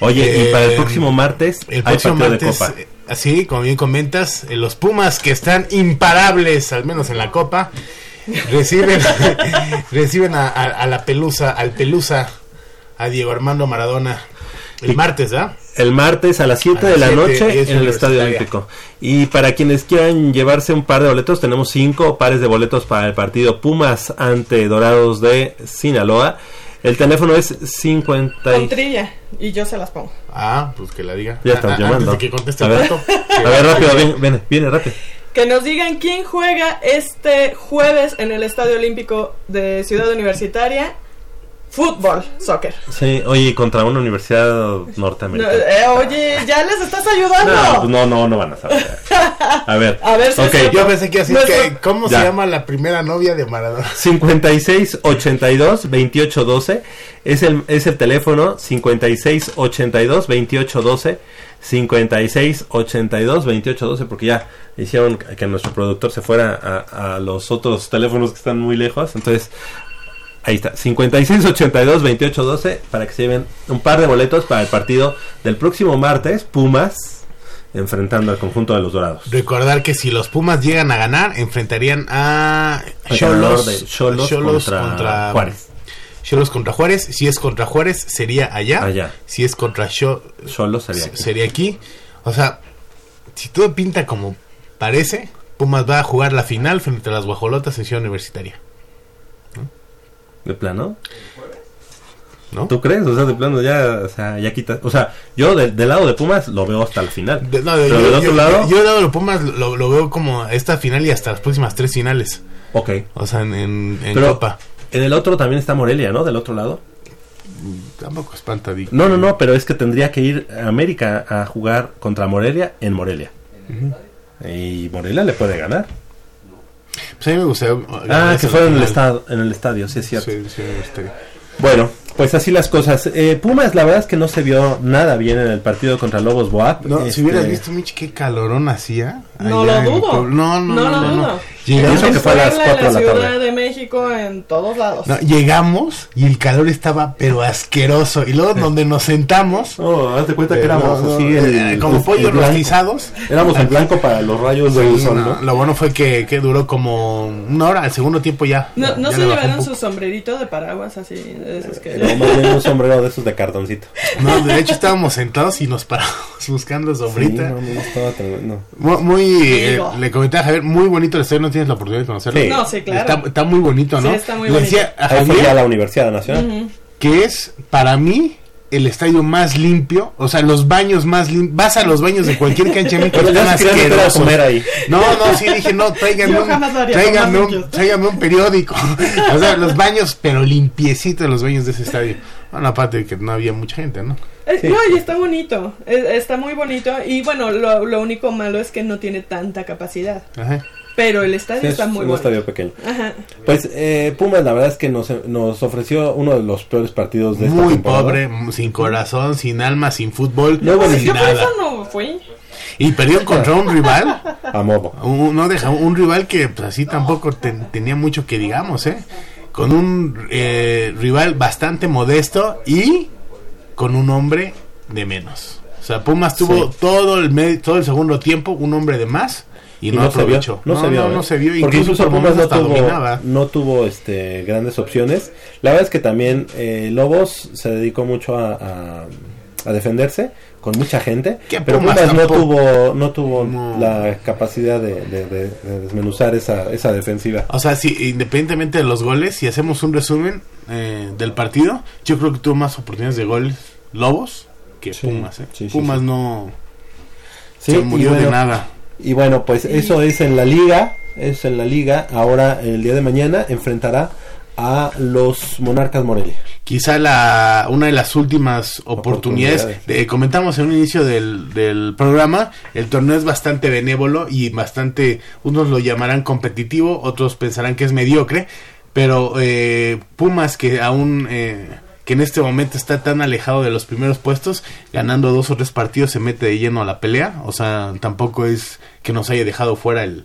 Oye, y para el Eh, próximo martes el hay próximo partido martes, de Copa. eh, así como bien comentas, eh, los Pumas que están imparables, al menos en la Copa, reciben, reciben a, a- a la Pelusa, al Pelusa, a Diego Armando Maradona, el Y- martes, ¿ah? El martes a las 7 A de la 7 noche es en el Estadio. Olímpico. Y para quienes quieran llevarse un par de boletos, tenemos cinco pares de boletos para el partido Pumas ante Dorados de Sinaloa. El teléfono es 50 Con y... trilla. Y yo se las pongo. Ah, pues que la diga. Ya estás Ah, ah, llamando. Antes de que conteste a ver, pato. a ver rápido, viene, viene, viene rápido. Que nos digan quién juega este jueves en el Estadio Olímpico de Ciudad Universitaria. Fútbol, soccer. Sí, oye, contra una universidad No, norteamericana. eh, oye, ya les estás ayudando. No, no, no, no van a saber. A ver, A ver si ok. es Yo pensé que iba a decir Nuestro- que, ¿cómo Ya. se llama la primera novia de Maradona? 56 82 28 12 es el es el teléfono 56 82 28 12 56 82 28 12 porque ya hicieron que nuestro productor se fuera a, a los otros teléfonos que están muy lejos entonces ahí está 56 82 28 12 para que se lleven un par de boletos para el partido del próximo martes Pumas enfrentando al conjunto de los Dorados Recordar que si los Pumas llegan a ganar, enfrentarían a Cholos, contra Juárez. Cholos contra Juárez. Si es contra Juárez, sería allá. Allá. Si es contra Cho- Xolos sería aquí. sería aquí. O sea, si todo pinta como parece, Pumas va a jugar la final frente a las Guajolotas en Ciudad Universitaria. De plano ¿No? ¿Tú crees? O sea, de plano ya, o sea, ya quita. O sea, yo del, del lado de Pumas lo veo hasta el final. De- no, Pero yo, del otro yo- lado, yo del lado de Pumas lo, lo veo como esta final y hasta las próximas tres finales. ok. O sea, en, en, en Pero Copa. en el otro también está Morelia, ¿no? Del otro lado. Tampoco espanta. Dick. No, no, no, pero es que tendría que ir a América a jugar contra Morelia en Morelia. Y Morelia le puede ganar. Pues a mí me gustaría. Ah, que esa fue en el, estado, en el estadio, sí es cierto. Sí, sí, Universitaria. Bueno, pues así las cosas. Eh, Pumas, la verdad es que no se vio nada bien en el partido contra Lobos Boap. No, Este, si hubieras visto, Mitch, qué calorón hacía. No lo en dudo. No, no, No no, lo no, no. dudo. Llegamos Eso que fue a las Puebla, en 4 de la la Ciudad tarde. de México, en todos lados. No, llegamos y el calor estaba pero asqueroso. Y luego donde nos sentamos... No, hazte cuenta que Eh, éramos así eh, el- como el- pollos el rostizados. Éramos el blanco para los rayos del sol, no, ¿no? Lo bueno fue que, que duró como una hora, al segundo tiempo ya. No, ya- no ya se llevaron su sombrerito de paraguas así, de esos que... No, más bien un sombrero de esos de cartoncito. No, de hecho estábamos sentados y nos paramos buscando sombrita. Sí, no, no, no estaba tan- no. Muy, muy, eh, le comentaba a Javier, muy bonito el estadio, no tienes la oportunidad de conocerlo. Sí. No, sí, claro. Está, está muy bonito, ¿no? Sí, está muy Le decía a Ahí fue ya Javier la Universidad Nacional. Que es, para mí, el estadio más limpio, o sea, los baños más limpios. Vas a los baños de cualquier cancha de México, están asquerosos. comer ahí. No, no, sí dije, no, tráiganme un, tráiganme un, limpios. tráiganme un periódico. o sea, los baños, pero limpiecitos los baños de ese estadio. Bueno, aparte de que no había mucha gente, ¿no? Eh, No, y está bonito, es- está muy bonito y bueno, lo, lo único malo es que no tiene tanta capacidad, Ajá. Pero el estadio Sí, es está muy un bonito. estadio pequeño. Ajá. Pues eh, Pumas, la verdad es que nos, nos ofreció uno de los peores partidos de esta Muy temporada. pobre, sin corazón, sin alma, sin fútbol, No hubo sin Yo por eso no fui. Y perdió contra un rival, A modo. un, no deja, un rival que pues, así tampoco ten- tenía mucho que digamos, ¿eh? Con un eh, rival bastante modesto y con un hombre de menos. O sea, Pumas tuvo Sí. todo el todo el segundo tiempo un hombre de más y, Y no, no, se aprovechó. vio, no, se vio, no, ¿eh? se vio. Porque incluso Pumas no tuvo, dominaba. no tuvo este, grandes opciones. La verdad es que también eh, Lobos se dedicó mucho a, a- a defenderse con mucha gente, pero Pumas Pumas, no tuvo no tuvo No. la capacidad de, de- de- de desmenuzar esa, esa defensiva. O sea, si independientemente de los goles, si hacemos un resumen eh, del partido, yo creo que tuvo más oportunidades de goles Lobos que Sí, Pumas. ¿eh? sí, Pumas sí. no Sí, se murió bueno, de nada. Y bueno, pues eso es en la liga, es en la liga. Ahora el día de mañana enfrentará a los Monarcas Morelia. Quizá la una de las últimas oportunidades, Oportunidades. de- comentamos en un inicio del, del programa, el torneo es bastante benévolo y bastante, unos lo llamarán competitivo, otros pensarán que es mediocre, pero eh, Pumas que aún... Eh, que en este momento está tan alejado de los primeros puestos, ganando dos o tres partidos se mete de lleno a la pelea, o sea, tampoco es que nos haya dejado fuera el,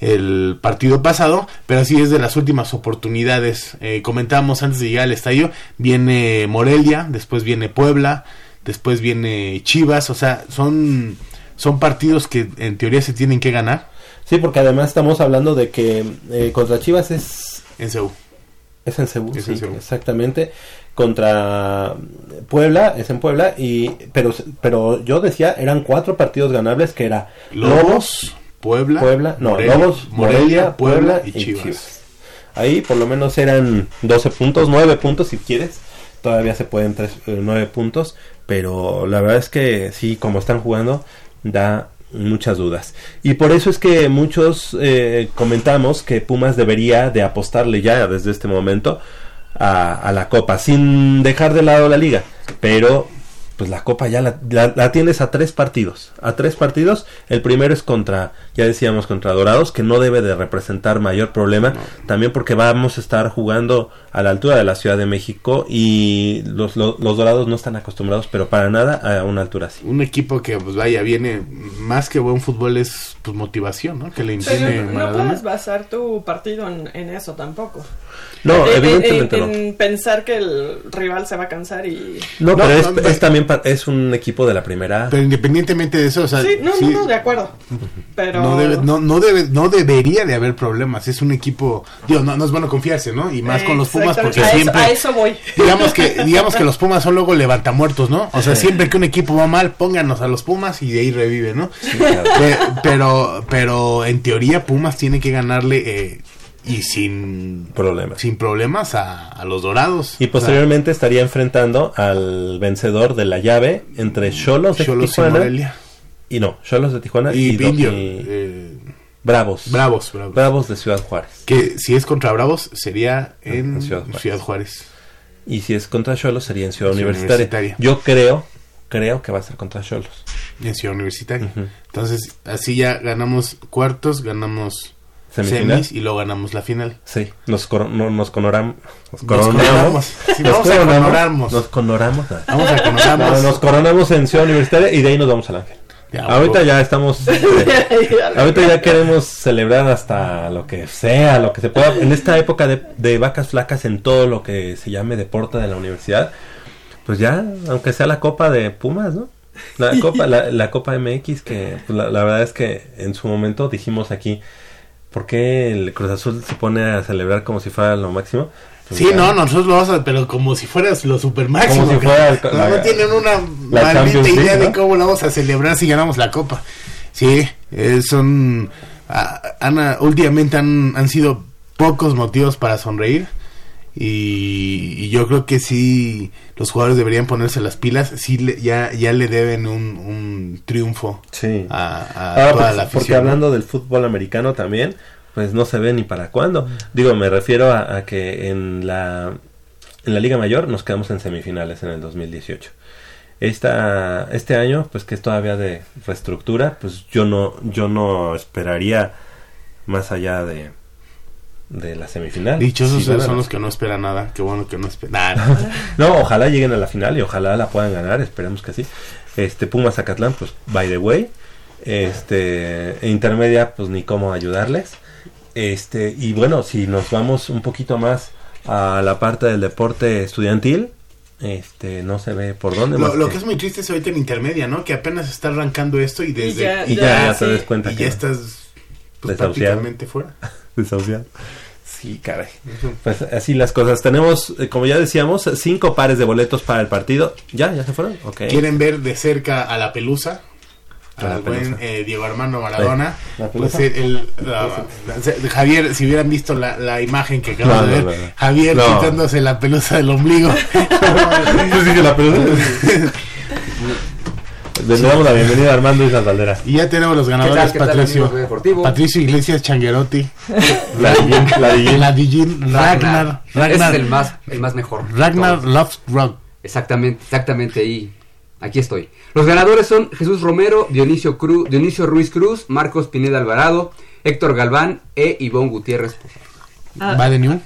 el partido pasado, pero sí es de las últimas oportunidades. Eh, comentábamos antes de llegar al estadio, viene Morelia, después viene Puebla, después viene Chivas, o sea, son, son partidos que en teoría se tienen que ganar Sí, porque además estamos hablando de que eh, contra Chivas es en Seúl. Es en Cebu, Es sí, exactamente. Contra Puebla, es en Puebla, y pero pero yo decía, eran cuatro partidos ganables que era Lobos, Puebla, Puebla, no, Morelia, Lobos, Morelia, Puebla y, Chivas. Ahí por lo menos eran 12 puntos, 9 puntos si quieres. Todavía se pueden tres, eh, 9 puntos, pero la verdad es que sí, como están jugando, da muchas dudas. Y por eso es que muchos eh, comentamos que Pumas debería de apostarle ya desde este momento a, a la Copa, sin dejar de lado la liga. Pero pues la Copa ya la, la- la tienes a tres partidos. A tres partidos. El primero es contra, ya decíamos, contra Dorados, que no debe de representar mayor problema. También porque vamos a estar jugando a la altura de la Ciudad de México y los, los, los Dorados no están acostumbrados, pero para nada, a una altura así. Un equipo que, pues vaya, viene más que buen fútbol es pues motivación, ¿no? Que le Pero no puedes basar tu partido en, en eso tampoco. No, En- en- evidentemente en, no. en pensar que el rival se va a cansar y... No, No, pero es, no, es también es un equipo de la primera. Pero independientemente de eso, o sea, Sí, no, sí, no, no, de acuerdo. Pero... no debe, no, no debe, no debería de haber problemas. Es un equipo, digo, no, no es bueno confiarse, ¿no? Y más con los Pumas porque a siempre, Eso, a eso voy. digamos que, digamos que los Pumas son luego levantamuertos, ¿no? O sea, siempre que un equipo va mal, pónganos a los Pumas y de ahí revive, ¿no? Pe- pero, pero en teoría Pumas tiene que ganarle eh, y sin Problemas. sin problemas a, a los Dorados. Y O sea, posteriormente estaría enfrentando al vencedor de la llave entre Cholos de Cholos y Tijuana Morelia. y no, Cholos de Tijuana y, y, y eh, Bravos. Bravos, Bravos. Bravos de Ciudad Juárez. Que si es contra Bravos sería en En Ciudad Ciudad Juárez. Juárez. Y si es contra Cholos sería en Ciudad Ciudad Universitaria. Universitaria. Yo creo, creo que va a ser contra Cholos. En Ciudad Universitaria. Entonces, así ya ganamos cuartos, ganamos Semifinal. semis y luego ganamos la final. Sí, nos, no- nos nos Nos coronamos. vamos a coronarnos. Nos coronamos. Vamos a coronarnos. No, nos coronamos en Ciudad Universitaria y de ahí nos vamos al Ángel. ahorita ya estamos. eh, ahorita ya queremos celebrar hasta lo que sea, lo que se pueda. En esta época de, de vacas flacas, en todo lo que se llame deporte de la universidad, pues ya, aunque sea la Copa de Pumas, ¿no? La Copa, la, la Copa MX, que pues, la, la verdad es que en su momento dijimos aquí, ¿por qué el Cruz Azul se pone a celebrar como si fuera lo máximo? Pues Sí, ya. no, nosotros lo vamos a, pero como si fueras lo super máximo. Como si fuera no, la- no tienen una la maldita idea de cómo lo vamos a celebrar si ganamos la copa. Sí, eh, son, ah, han, ah, últimamente han, han sido pocos motivos para sonreír y, y yo creo que sí los jugadores deberían ponerse las pilas, sí le- ya, ya le deben un, un triunfo Sí. a, a Ahora, toda porque, la porque afición. ¿no? hablando del fútbol americano también, pues no se ve ni para cuándo. Digo, me refiero a, a que en la, en la Liga Mayor nos quedamos en semifinales en el 2018. Esta, este año, pues que es todavía de reestructura, pues yo no, yo no esperaría más allá de, de la semifinal. Dichosos Sí, son los que no esperan nada, qué bueno que no esperan nada. no, ojalá lleguen a la final y ojalá la puedan ganar, esperemos que sí. Este Pumas Zacatlán, pues by the way. Este intermedia, pues ni cómo ayudarles. Este, y bueno, si nos vamos un poquito más a la parte del deporte estudiantil, este no se ve por dónde Lo, más lo que- que es muy triste es ahorita en intermedia, ¿no? Que apenas está arrancando esto y desde ya- Y ya- ya ya te sí. des cuenta y que- ya estás pues, Desahuciado. prácticamente fuera. Desahuciado. Sí, caray. Pues así las cosas. Tenemos, eh, como ya decíamos, cinco pares de boletos para el partido. ¿Ya? ¿Ya se fueron? Ok. Quieren ver de cerca a la pelusa. A la Al buen eh, Diego Armando Maradona. Sí. ¿La Pues Pelusa? el, el- la- la- Javier, si hubieran visto la, imagen que acabas No, de ver, no, no. Javier quitándose la pelusa del ombligo. Pues sí la pelusa. Le damos la bienvenida a Armando Islas Valderas. Y ya tenemos los ganadores, ¿Qué tal, qué tal, Patricio. Patricio Iglesias Changuerotti. La Dijin, Ragnar. Ese Ragnar. es el más, el más mejor. Ragnar. Loves Rock. Exactamente, exactamente ahí. Aquí estoy. Los ganadores son Jesús Romero, Dionisio, Cruz, Dionisio Ruiz Cruz, Marcos Pineda Alvarado, Héctor Galván e Ivonne Gutiérrez. Ah. Va de.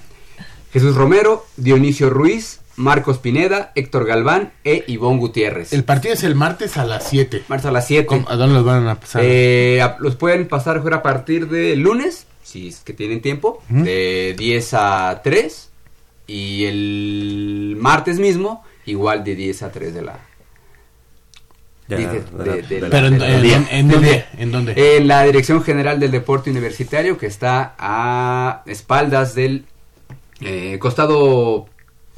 Jesús Romero, Dionisio Ruiz, Marcos Pineda, Héctor Galván e Ivonne Gutiérrez. El partido es el martes a las 7. Martes a las 7. ¿A dónde los van a pasar? Eh, a- los pueden pasar a partir de lunes, si es que tienen tiempo, de 10 a 3. Y el martes mismo, igual de 10 a 3 de la... Pero. ¿En dónde? En la Dirección General del Deporte Universitario, que está a espaldas del eh, costado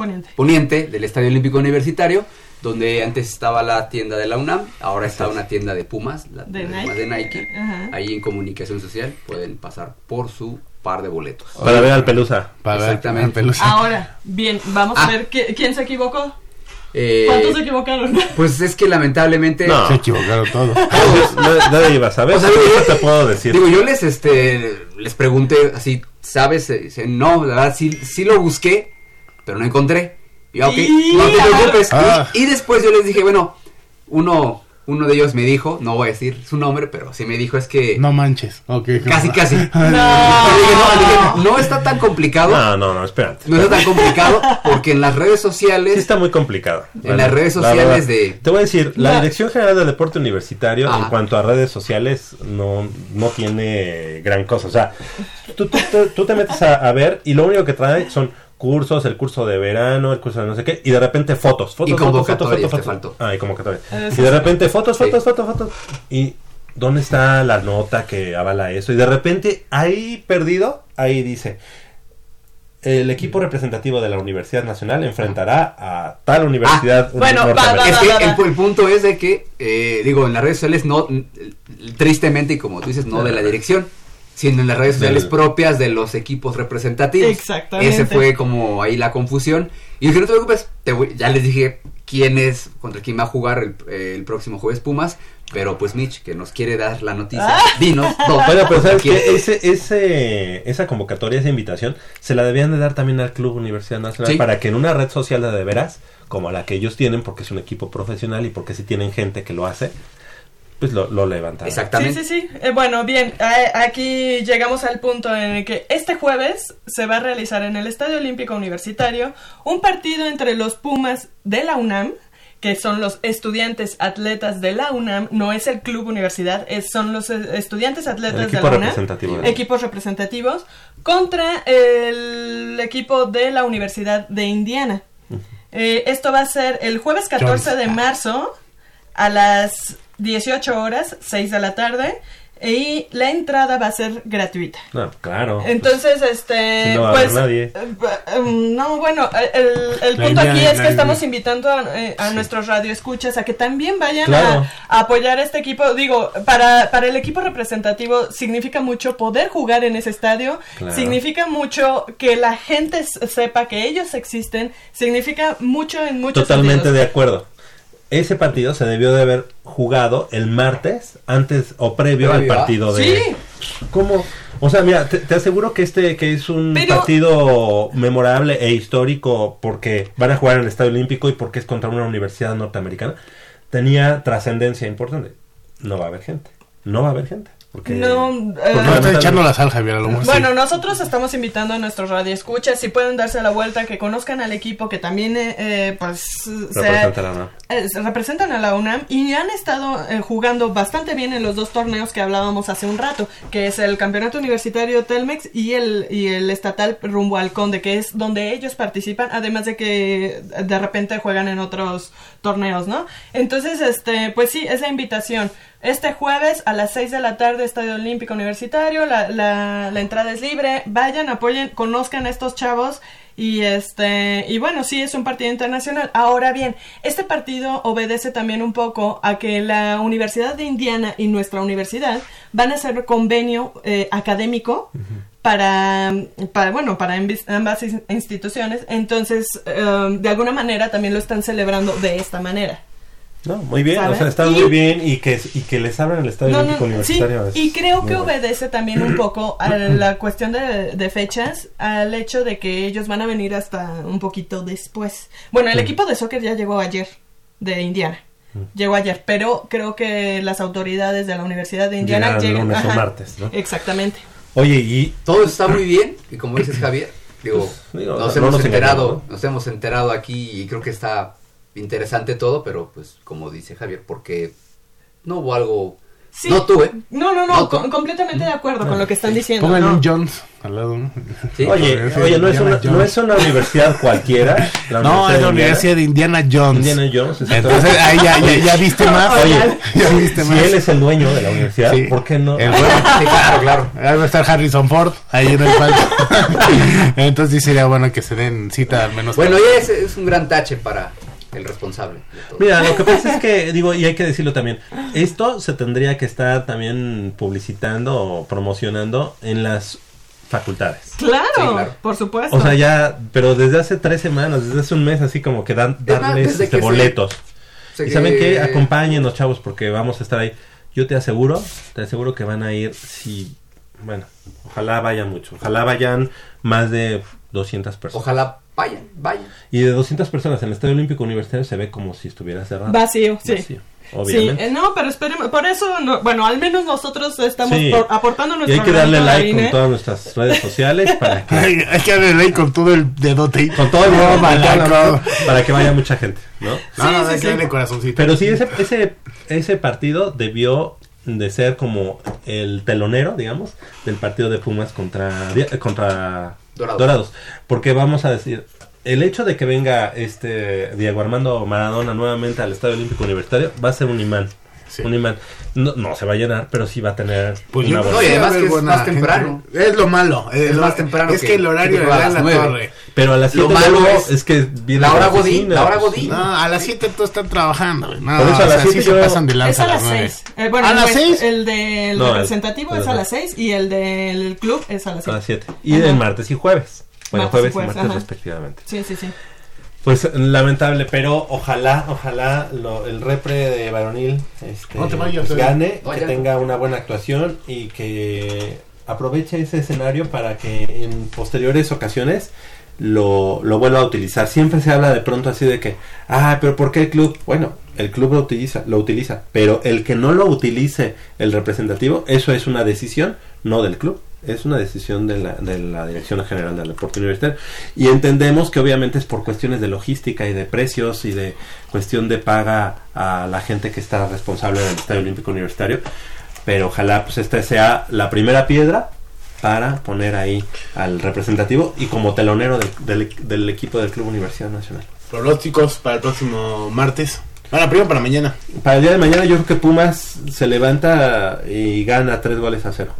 Poniente. poniente del Estadio Olímpico Universitario, donde antes estaba la tienda de la UNAM, ahora está una tienda de Pumas, la De Nike. de Nike. Ahí en comunicación social pueden pasar por su par de boletos. Para ver al Pelusa. Para ver Exactamente. al Pelusa. Ahora, bien, vamos Ah. a ver qui- quién se equivocó. Eh, ¿Cuántos se equivocaron? Pues es que lamentablemente No. Se equivocaron todos. todos. Nadie, iba a saber. O sea, ¿qué digo, te puedo decir? Digo, yo les este les pregunté así, ¿sabes? Eh, no, la verdad sí, sí lo busqué, pero no encontré. Y yo, ok, Y- no te preocupes. Ah. Y, y después yo les dije, bueno, uno, uno de ellos me dijo, no voy a decir su nombre, pero sí me dijo es que No manches. Ok. casi, casi. No. Dije, no, dije, no está tan complicado. No, no, no, espérate. No está tan complicado porque en las redes sociales Sí está muy complicado. En las redes sociales de- Te voy a decir, la La- Dirección General del Deporte Universitario, Ajá. en cuanto a redes sociales, no, no tiene gran cosa. O sea, tú, tú- tú- tú te metes a, a ver y lo único que trae son cursos, el curso de verano, el curso de no sé qué, y de repente fotos, fotos, Y fotos, fotos, fotos, fotos. faltó. Ah, y convocatorias. Eh, Y de repente fotos, Sí. fotos, fotos, fotos. Y ¿dónde está la nota que avala eso? Y de repente, ahí perdido, ahí dice, el equipo representativo de la Universidad Nacional enfrentará a tal universidad Ah, bueno, va, norteamericana. Es va, que va, va. el, el punto es de que, eh, digo, en las redes sociales no, tristemente, y como tú dices, no de la dirección, sino en las redes sociales Del- propias de los equipos representativos. Exactamente. Ese fue como ahí la confusión. Y dije, no te preocupes, te voy- ya les dije quién es, contra quién va a jugar el, eh, el próximo jueves Pumas, pero pues Mitch, que nos quiere dar la noticia, Ah. dinos. dos, Bueno, pero ¿sabes es. Ese, ese, esa convocatoria, esa invitación, se la debían de dar también al Club Universidad Nacional Sí. para que en una red social de, de veras, como la que ellos tienen, porque es un equipo profesional y porque si tienen gente que lo hace, pues lo, lo levantaran. Sí, Exactamente. sí, sí. Eh, bueno, bien, a- aquí llegamos al punto en el que este jueves se va a realizar en el Estadio Olímpico Universitario un partido entre los Pumas de la UNAM que son los estudiantes atletas de la UNAM, no es el club universidad, es, son los eh, estudiantes atletas El de la UNAM, representativo. equipos representativos, contra el equipo de la Universidad de Indiana. Eh, esto va a ser el jueves 14 de marzo a las 18 horas, 6 de la tarde, y la entrada va a ser gratuita. No, claro. Entonces, este, no va pues, nadie. eh, um, no, bueno, el, punto aquí es que estamos invitando a, eh, a nuestros radioescuchas a que también vayan Claro. a, a apoyar a este equipo. Digo, para, para el equipo representativo significa mucho poder jugar en ese estadio, Claro. significa mucho que la gente sepa que ellos existen, significa mucho en muchos Totalmente sentidos. de acuerdo. Ese partido se debió de haber jugado el martes antes o previo, al partido de Sí. ¿Cómo? O sea, mira, te, te aseguro que este que es un Pero- partido memorable e histórico porque van a jugar en el Estadio Olímpico y porque es contra una universidad norteamericana, tenía trascendencia importante. No va a haber gente. No va a haber gente. Porque, No, eh, no está echando la sal, Javier, a lo mejor sí. Bueno, nosotros estamos invitando a nuestros radioescuchas, si pueden darse la vuelta, que conozcan al equipo que también, eh, eh, pues, se- Representa la UNAM. eh, se representan a la UNAM y han estado eh, jugando bastante bien en los dos torneos que hablábamos hace un rato, que es el Campeonato Universitario Telmex y el, y el Estatal rumbo al Conde, que es donde ellos participan, además de que de repente juegan en otros torneos, ¿no? Entonces, este, pues sí, esa invitación. Este jueves a las 6 de la tarde, Estadio Olímpico Universitario, la, la, la entrada es libre, vayan, apoyen, conozcan a estos chavos y este y bueno, sí es un partido internacional. Ahora bien, este partido obedece también un poco a que la Universidad de Indiana y nuestra universidad van a hacer convenio eh, académico para, para bueno para ambas instituciones. Entonces, eh, de alguna manera también lo están celebrando de esta manera. No, muy bien, ¿Sabes? o sea, está Y- muy bien y que, y que les abran el Estadio No, no, Olímpico Universitario. y creo que bueno. obedece también un poco a la cuestión de, de fechas, al hecho de que ellos van a venir hasta un poquito después. Bueno, el Mm. equipo de soccer ya llegó ayer, de Indiana. Llegó ayer, pero creo que las autoridades de la Universidad de Indiana Llegaron llegan- lunes o martes, ¿no? Exactamente. Oye, y Todo está muy bien, y como dices Javier, digo, Pues, digo, nos no hemos nos enterado, nos hemos enterado aquí y creo que está interesante todo, pero pues como dice Javier, porque no hubo algo, Sí. no tuve. No, no, no, No, co- completamente de acuerdo con lo que están diciendo. Pónganle ¿no? un Jones al lado. ¿no? oye, Sí, oye, no es, una, no es una universidad cualquiera. la No, es la Universidad de Indiana Jones. Indiana Jones. Entonces, ahí ya, ya, ya viste más. Oye, ya si, viste si más. él es el dueño de la universidad, Sí. ¿por qué no? El dueño. Sí, claro, claro. Ahí va a estar Harrison Ford ahí en el palco. Entonces sí sería bueno que se den cita al menos. Bueno, y ese es un gran tache para el responsable. de todo. Mira, lo que pasa es que, digo, y hay que decirlo también, esto se tendría que estar también publicitando o promocionando en las facultades. Claro, Sí, claro. por supuesto. O sea, ya, pero desde hace tres semanas, desde hace un mes, así como que dan, darles desde este, que se- boletos. se y saben que- qué, acompáñenos, chavos, porque vamos a estar ahí. Yo te aseguro, te aseguro que van a ir, si, bueno, ojalá vayan mucho, ojalá vayan más de 200 personas. Ojalá vayan, vayan. Y de 200 personas en el Estadio Olímpico Universitario se ve como si estuviera cerrado. Vacío, sí. Vacío, obviamente. Sí, eh, no, pero esperemos, por eso, no- bueno, al menos nosotros estamos Sí. por- aportando Y nuestro hay que darle like con todas nuestras redes sociales para que Hay, hay que darle like con todo el dedote. con todo el No, malaco. mano, para que vaya mucha gente, ¿no? No, no, Sí, hay sí, que darle sí. corazoncito. Pero sí ese ese ese partido debió de ser como el telonero, digamos, del partido de Pumas contra contra Dorados. Dorados, porque vamos a decir el hecho de que venga este Diego Armando Maradona nuevamente al Estadio Olímpico Universitario va a ser un imán. Sí. Un imán. No, no se va a llenar, pero sí va a tener Pues una yo buena- No, y además a que es buena más temprano. gente. Es lo malo. Es lo- más temprano Es que- que, el horario que de a la, las la nueve. torre. Pero a las Lo 7 malo es es que viene la hora la Godín, la hora Godín. No, a las 7 todos están trabajando. No, Por eso a las sea, sí siete se yo- pasan de Es lanza a las nueve. 6. Eh, bueno, ¿A las pues, seis? El del No, el- representativo es a de- las 6 y el del club es a las a 6. las 7. Y el martes y jueves. Bueno, Martes y jueves y, martes ajá. respectivamente. Sí, sí, sí. Pues lamentable, pero ojalá, ojalá lo- el repre de varonil este, No te vayas, pues, eh. gane, que tenga una buena actuación y que aproveche ese escenario para que en posteriores ocasiones lo, lo vuelva a utilizar. Siempre se habla de pronto así de que, ah, pero ¿por qué el club? Bueno, el club lo utiliza, lo utiliza, pero el que no lo utilice el representativo, eso es una decisión, no del club. Es una decisión de la, de la Dirección General del Deporte Universitario. Y entendemos que obviamente es por cuestiones de logística y de precios y de cuestión de paga a la gente que está responsable del Estadio Olímpico Universitario. Pero ojalá pues esta sea la primera piedra para poner ahí al representativo y como telonero del, del- del equipo del Club Universidad Nacional. Pronósticos para el próximo martes. Bueno, primero para mañana. Para el día de mañana yo creo que Pumas se levanta y gana tres goles a cero.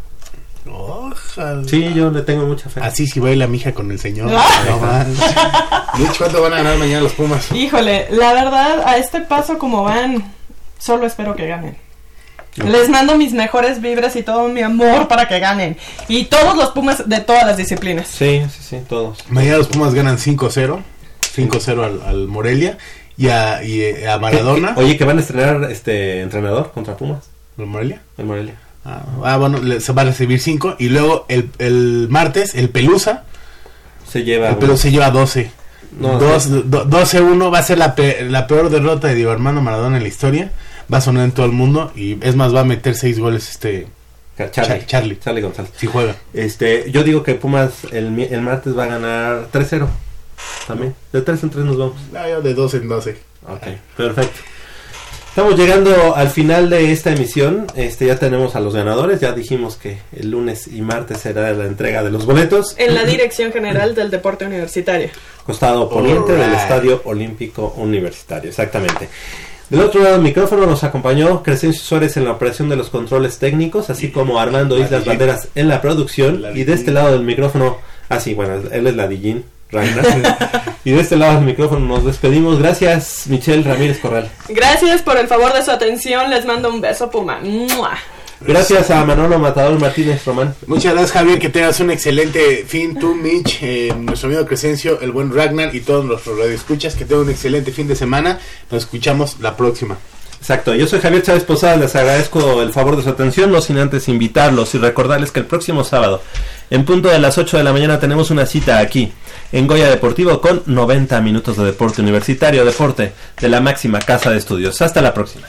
Ojalá. Sí, yo le tengo mucha fe. Así si baila mi hija con el señor. Ah. No ¿cuánto van a ganar mañana los Pumas? Híjole, la verdad, a este paso como van, solo espero que ganen. Les mando mis mejores vibras y todo mi amor para que ganen. Y todos los Pumas de todas las disciplinas. Sí, sí, sí, todos. Mañana los Pumas ganan 5-0. 5-0 al, al Morelia. Y a, y eh, a Maradona. Oye, que van a estrenar este entrenador contra Pumas. ¿El Morelia? El Morelia. Ah, ah, bueno, le- se va a recibir 5. Y luego el, el martes, el Pelusa. Se lleva. El Pelusa se lleva 12. No, Dos- sí. do- 12-1 va a ser la, pe- la peor derrota de Diego Armando Maradona en la historia. Va a sonar en todo el mundo. Y es más, va a meter 6 goles este. Charlie. Cha- Charlie. Charlie González. Si juega. Este, yo digo que Pumas el, el martes va a ganar 3-0. También. De 3 en 3 nos vamos. Ah, yo de 12 en 12. Ok, perfecto. Estamos llegando al final de esta emisión. Este ya tenemos a los ganadores. Ya dijimos que el lunes y martes será la entrega de los boletos. En la Dirección General del Deporte Universitario. Costado poniente del. Estadio Olímpico Universitario, exactamente. Del otro lado del micrófono nos acompañó Crescencio Suárez en la operación de los controles técnicos, así como Armando La Islas. Banderas en la producción. La Y de este lado del micrófono, ah sí, bueno, él es la Dijin. y de este lado del micrófono nos despedimos. Gracias, Michelle Ramírez Corral. Gracias por el favor de su atención. Les mando un beso, Puma. ¡Mua! Gracias a Manolo Matador Martínez Román. Muchas gracias, Javier. Que tengas un excelente fin. Tú, Mitch, eh, nuestro amigo Crescencio, el buen Ragnar y todos nuestros radioescuchas. Que tengan un excelente fin de semana. Nos escuchamos la próxima. Exacto, yo soy Javier Chávez Posada, les agradezco el favor de su atención, no sin antes invitarlos y recordarles que el próximo sábado, en punto de las 8 de la mañana, tenemos una cita aquí, en Goya Deportivo, con 90 minutos de deporte universitario, deporte de la máxima casa de estudios. Hasta la próxima.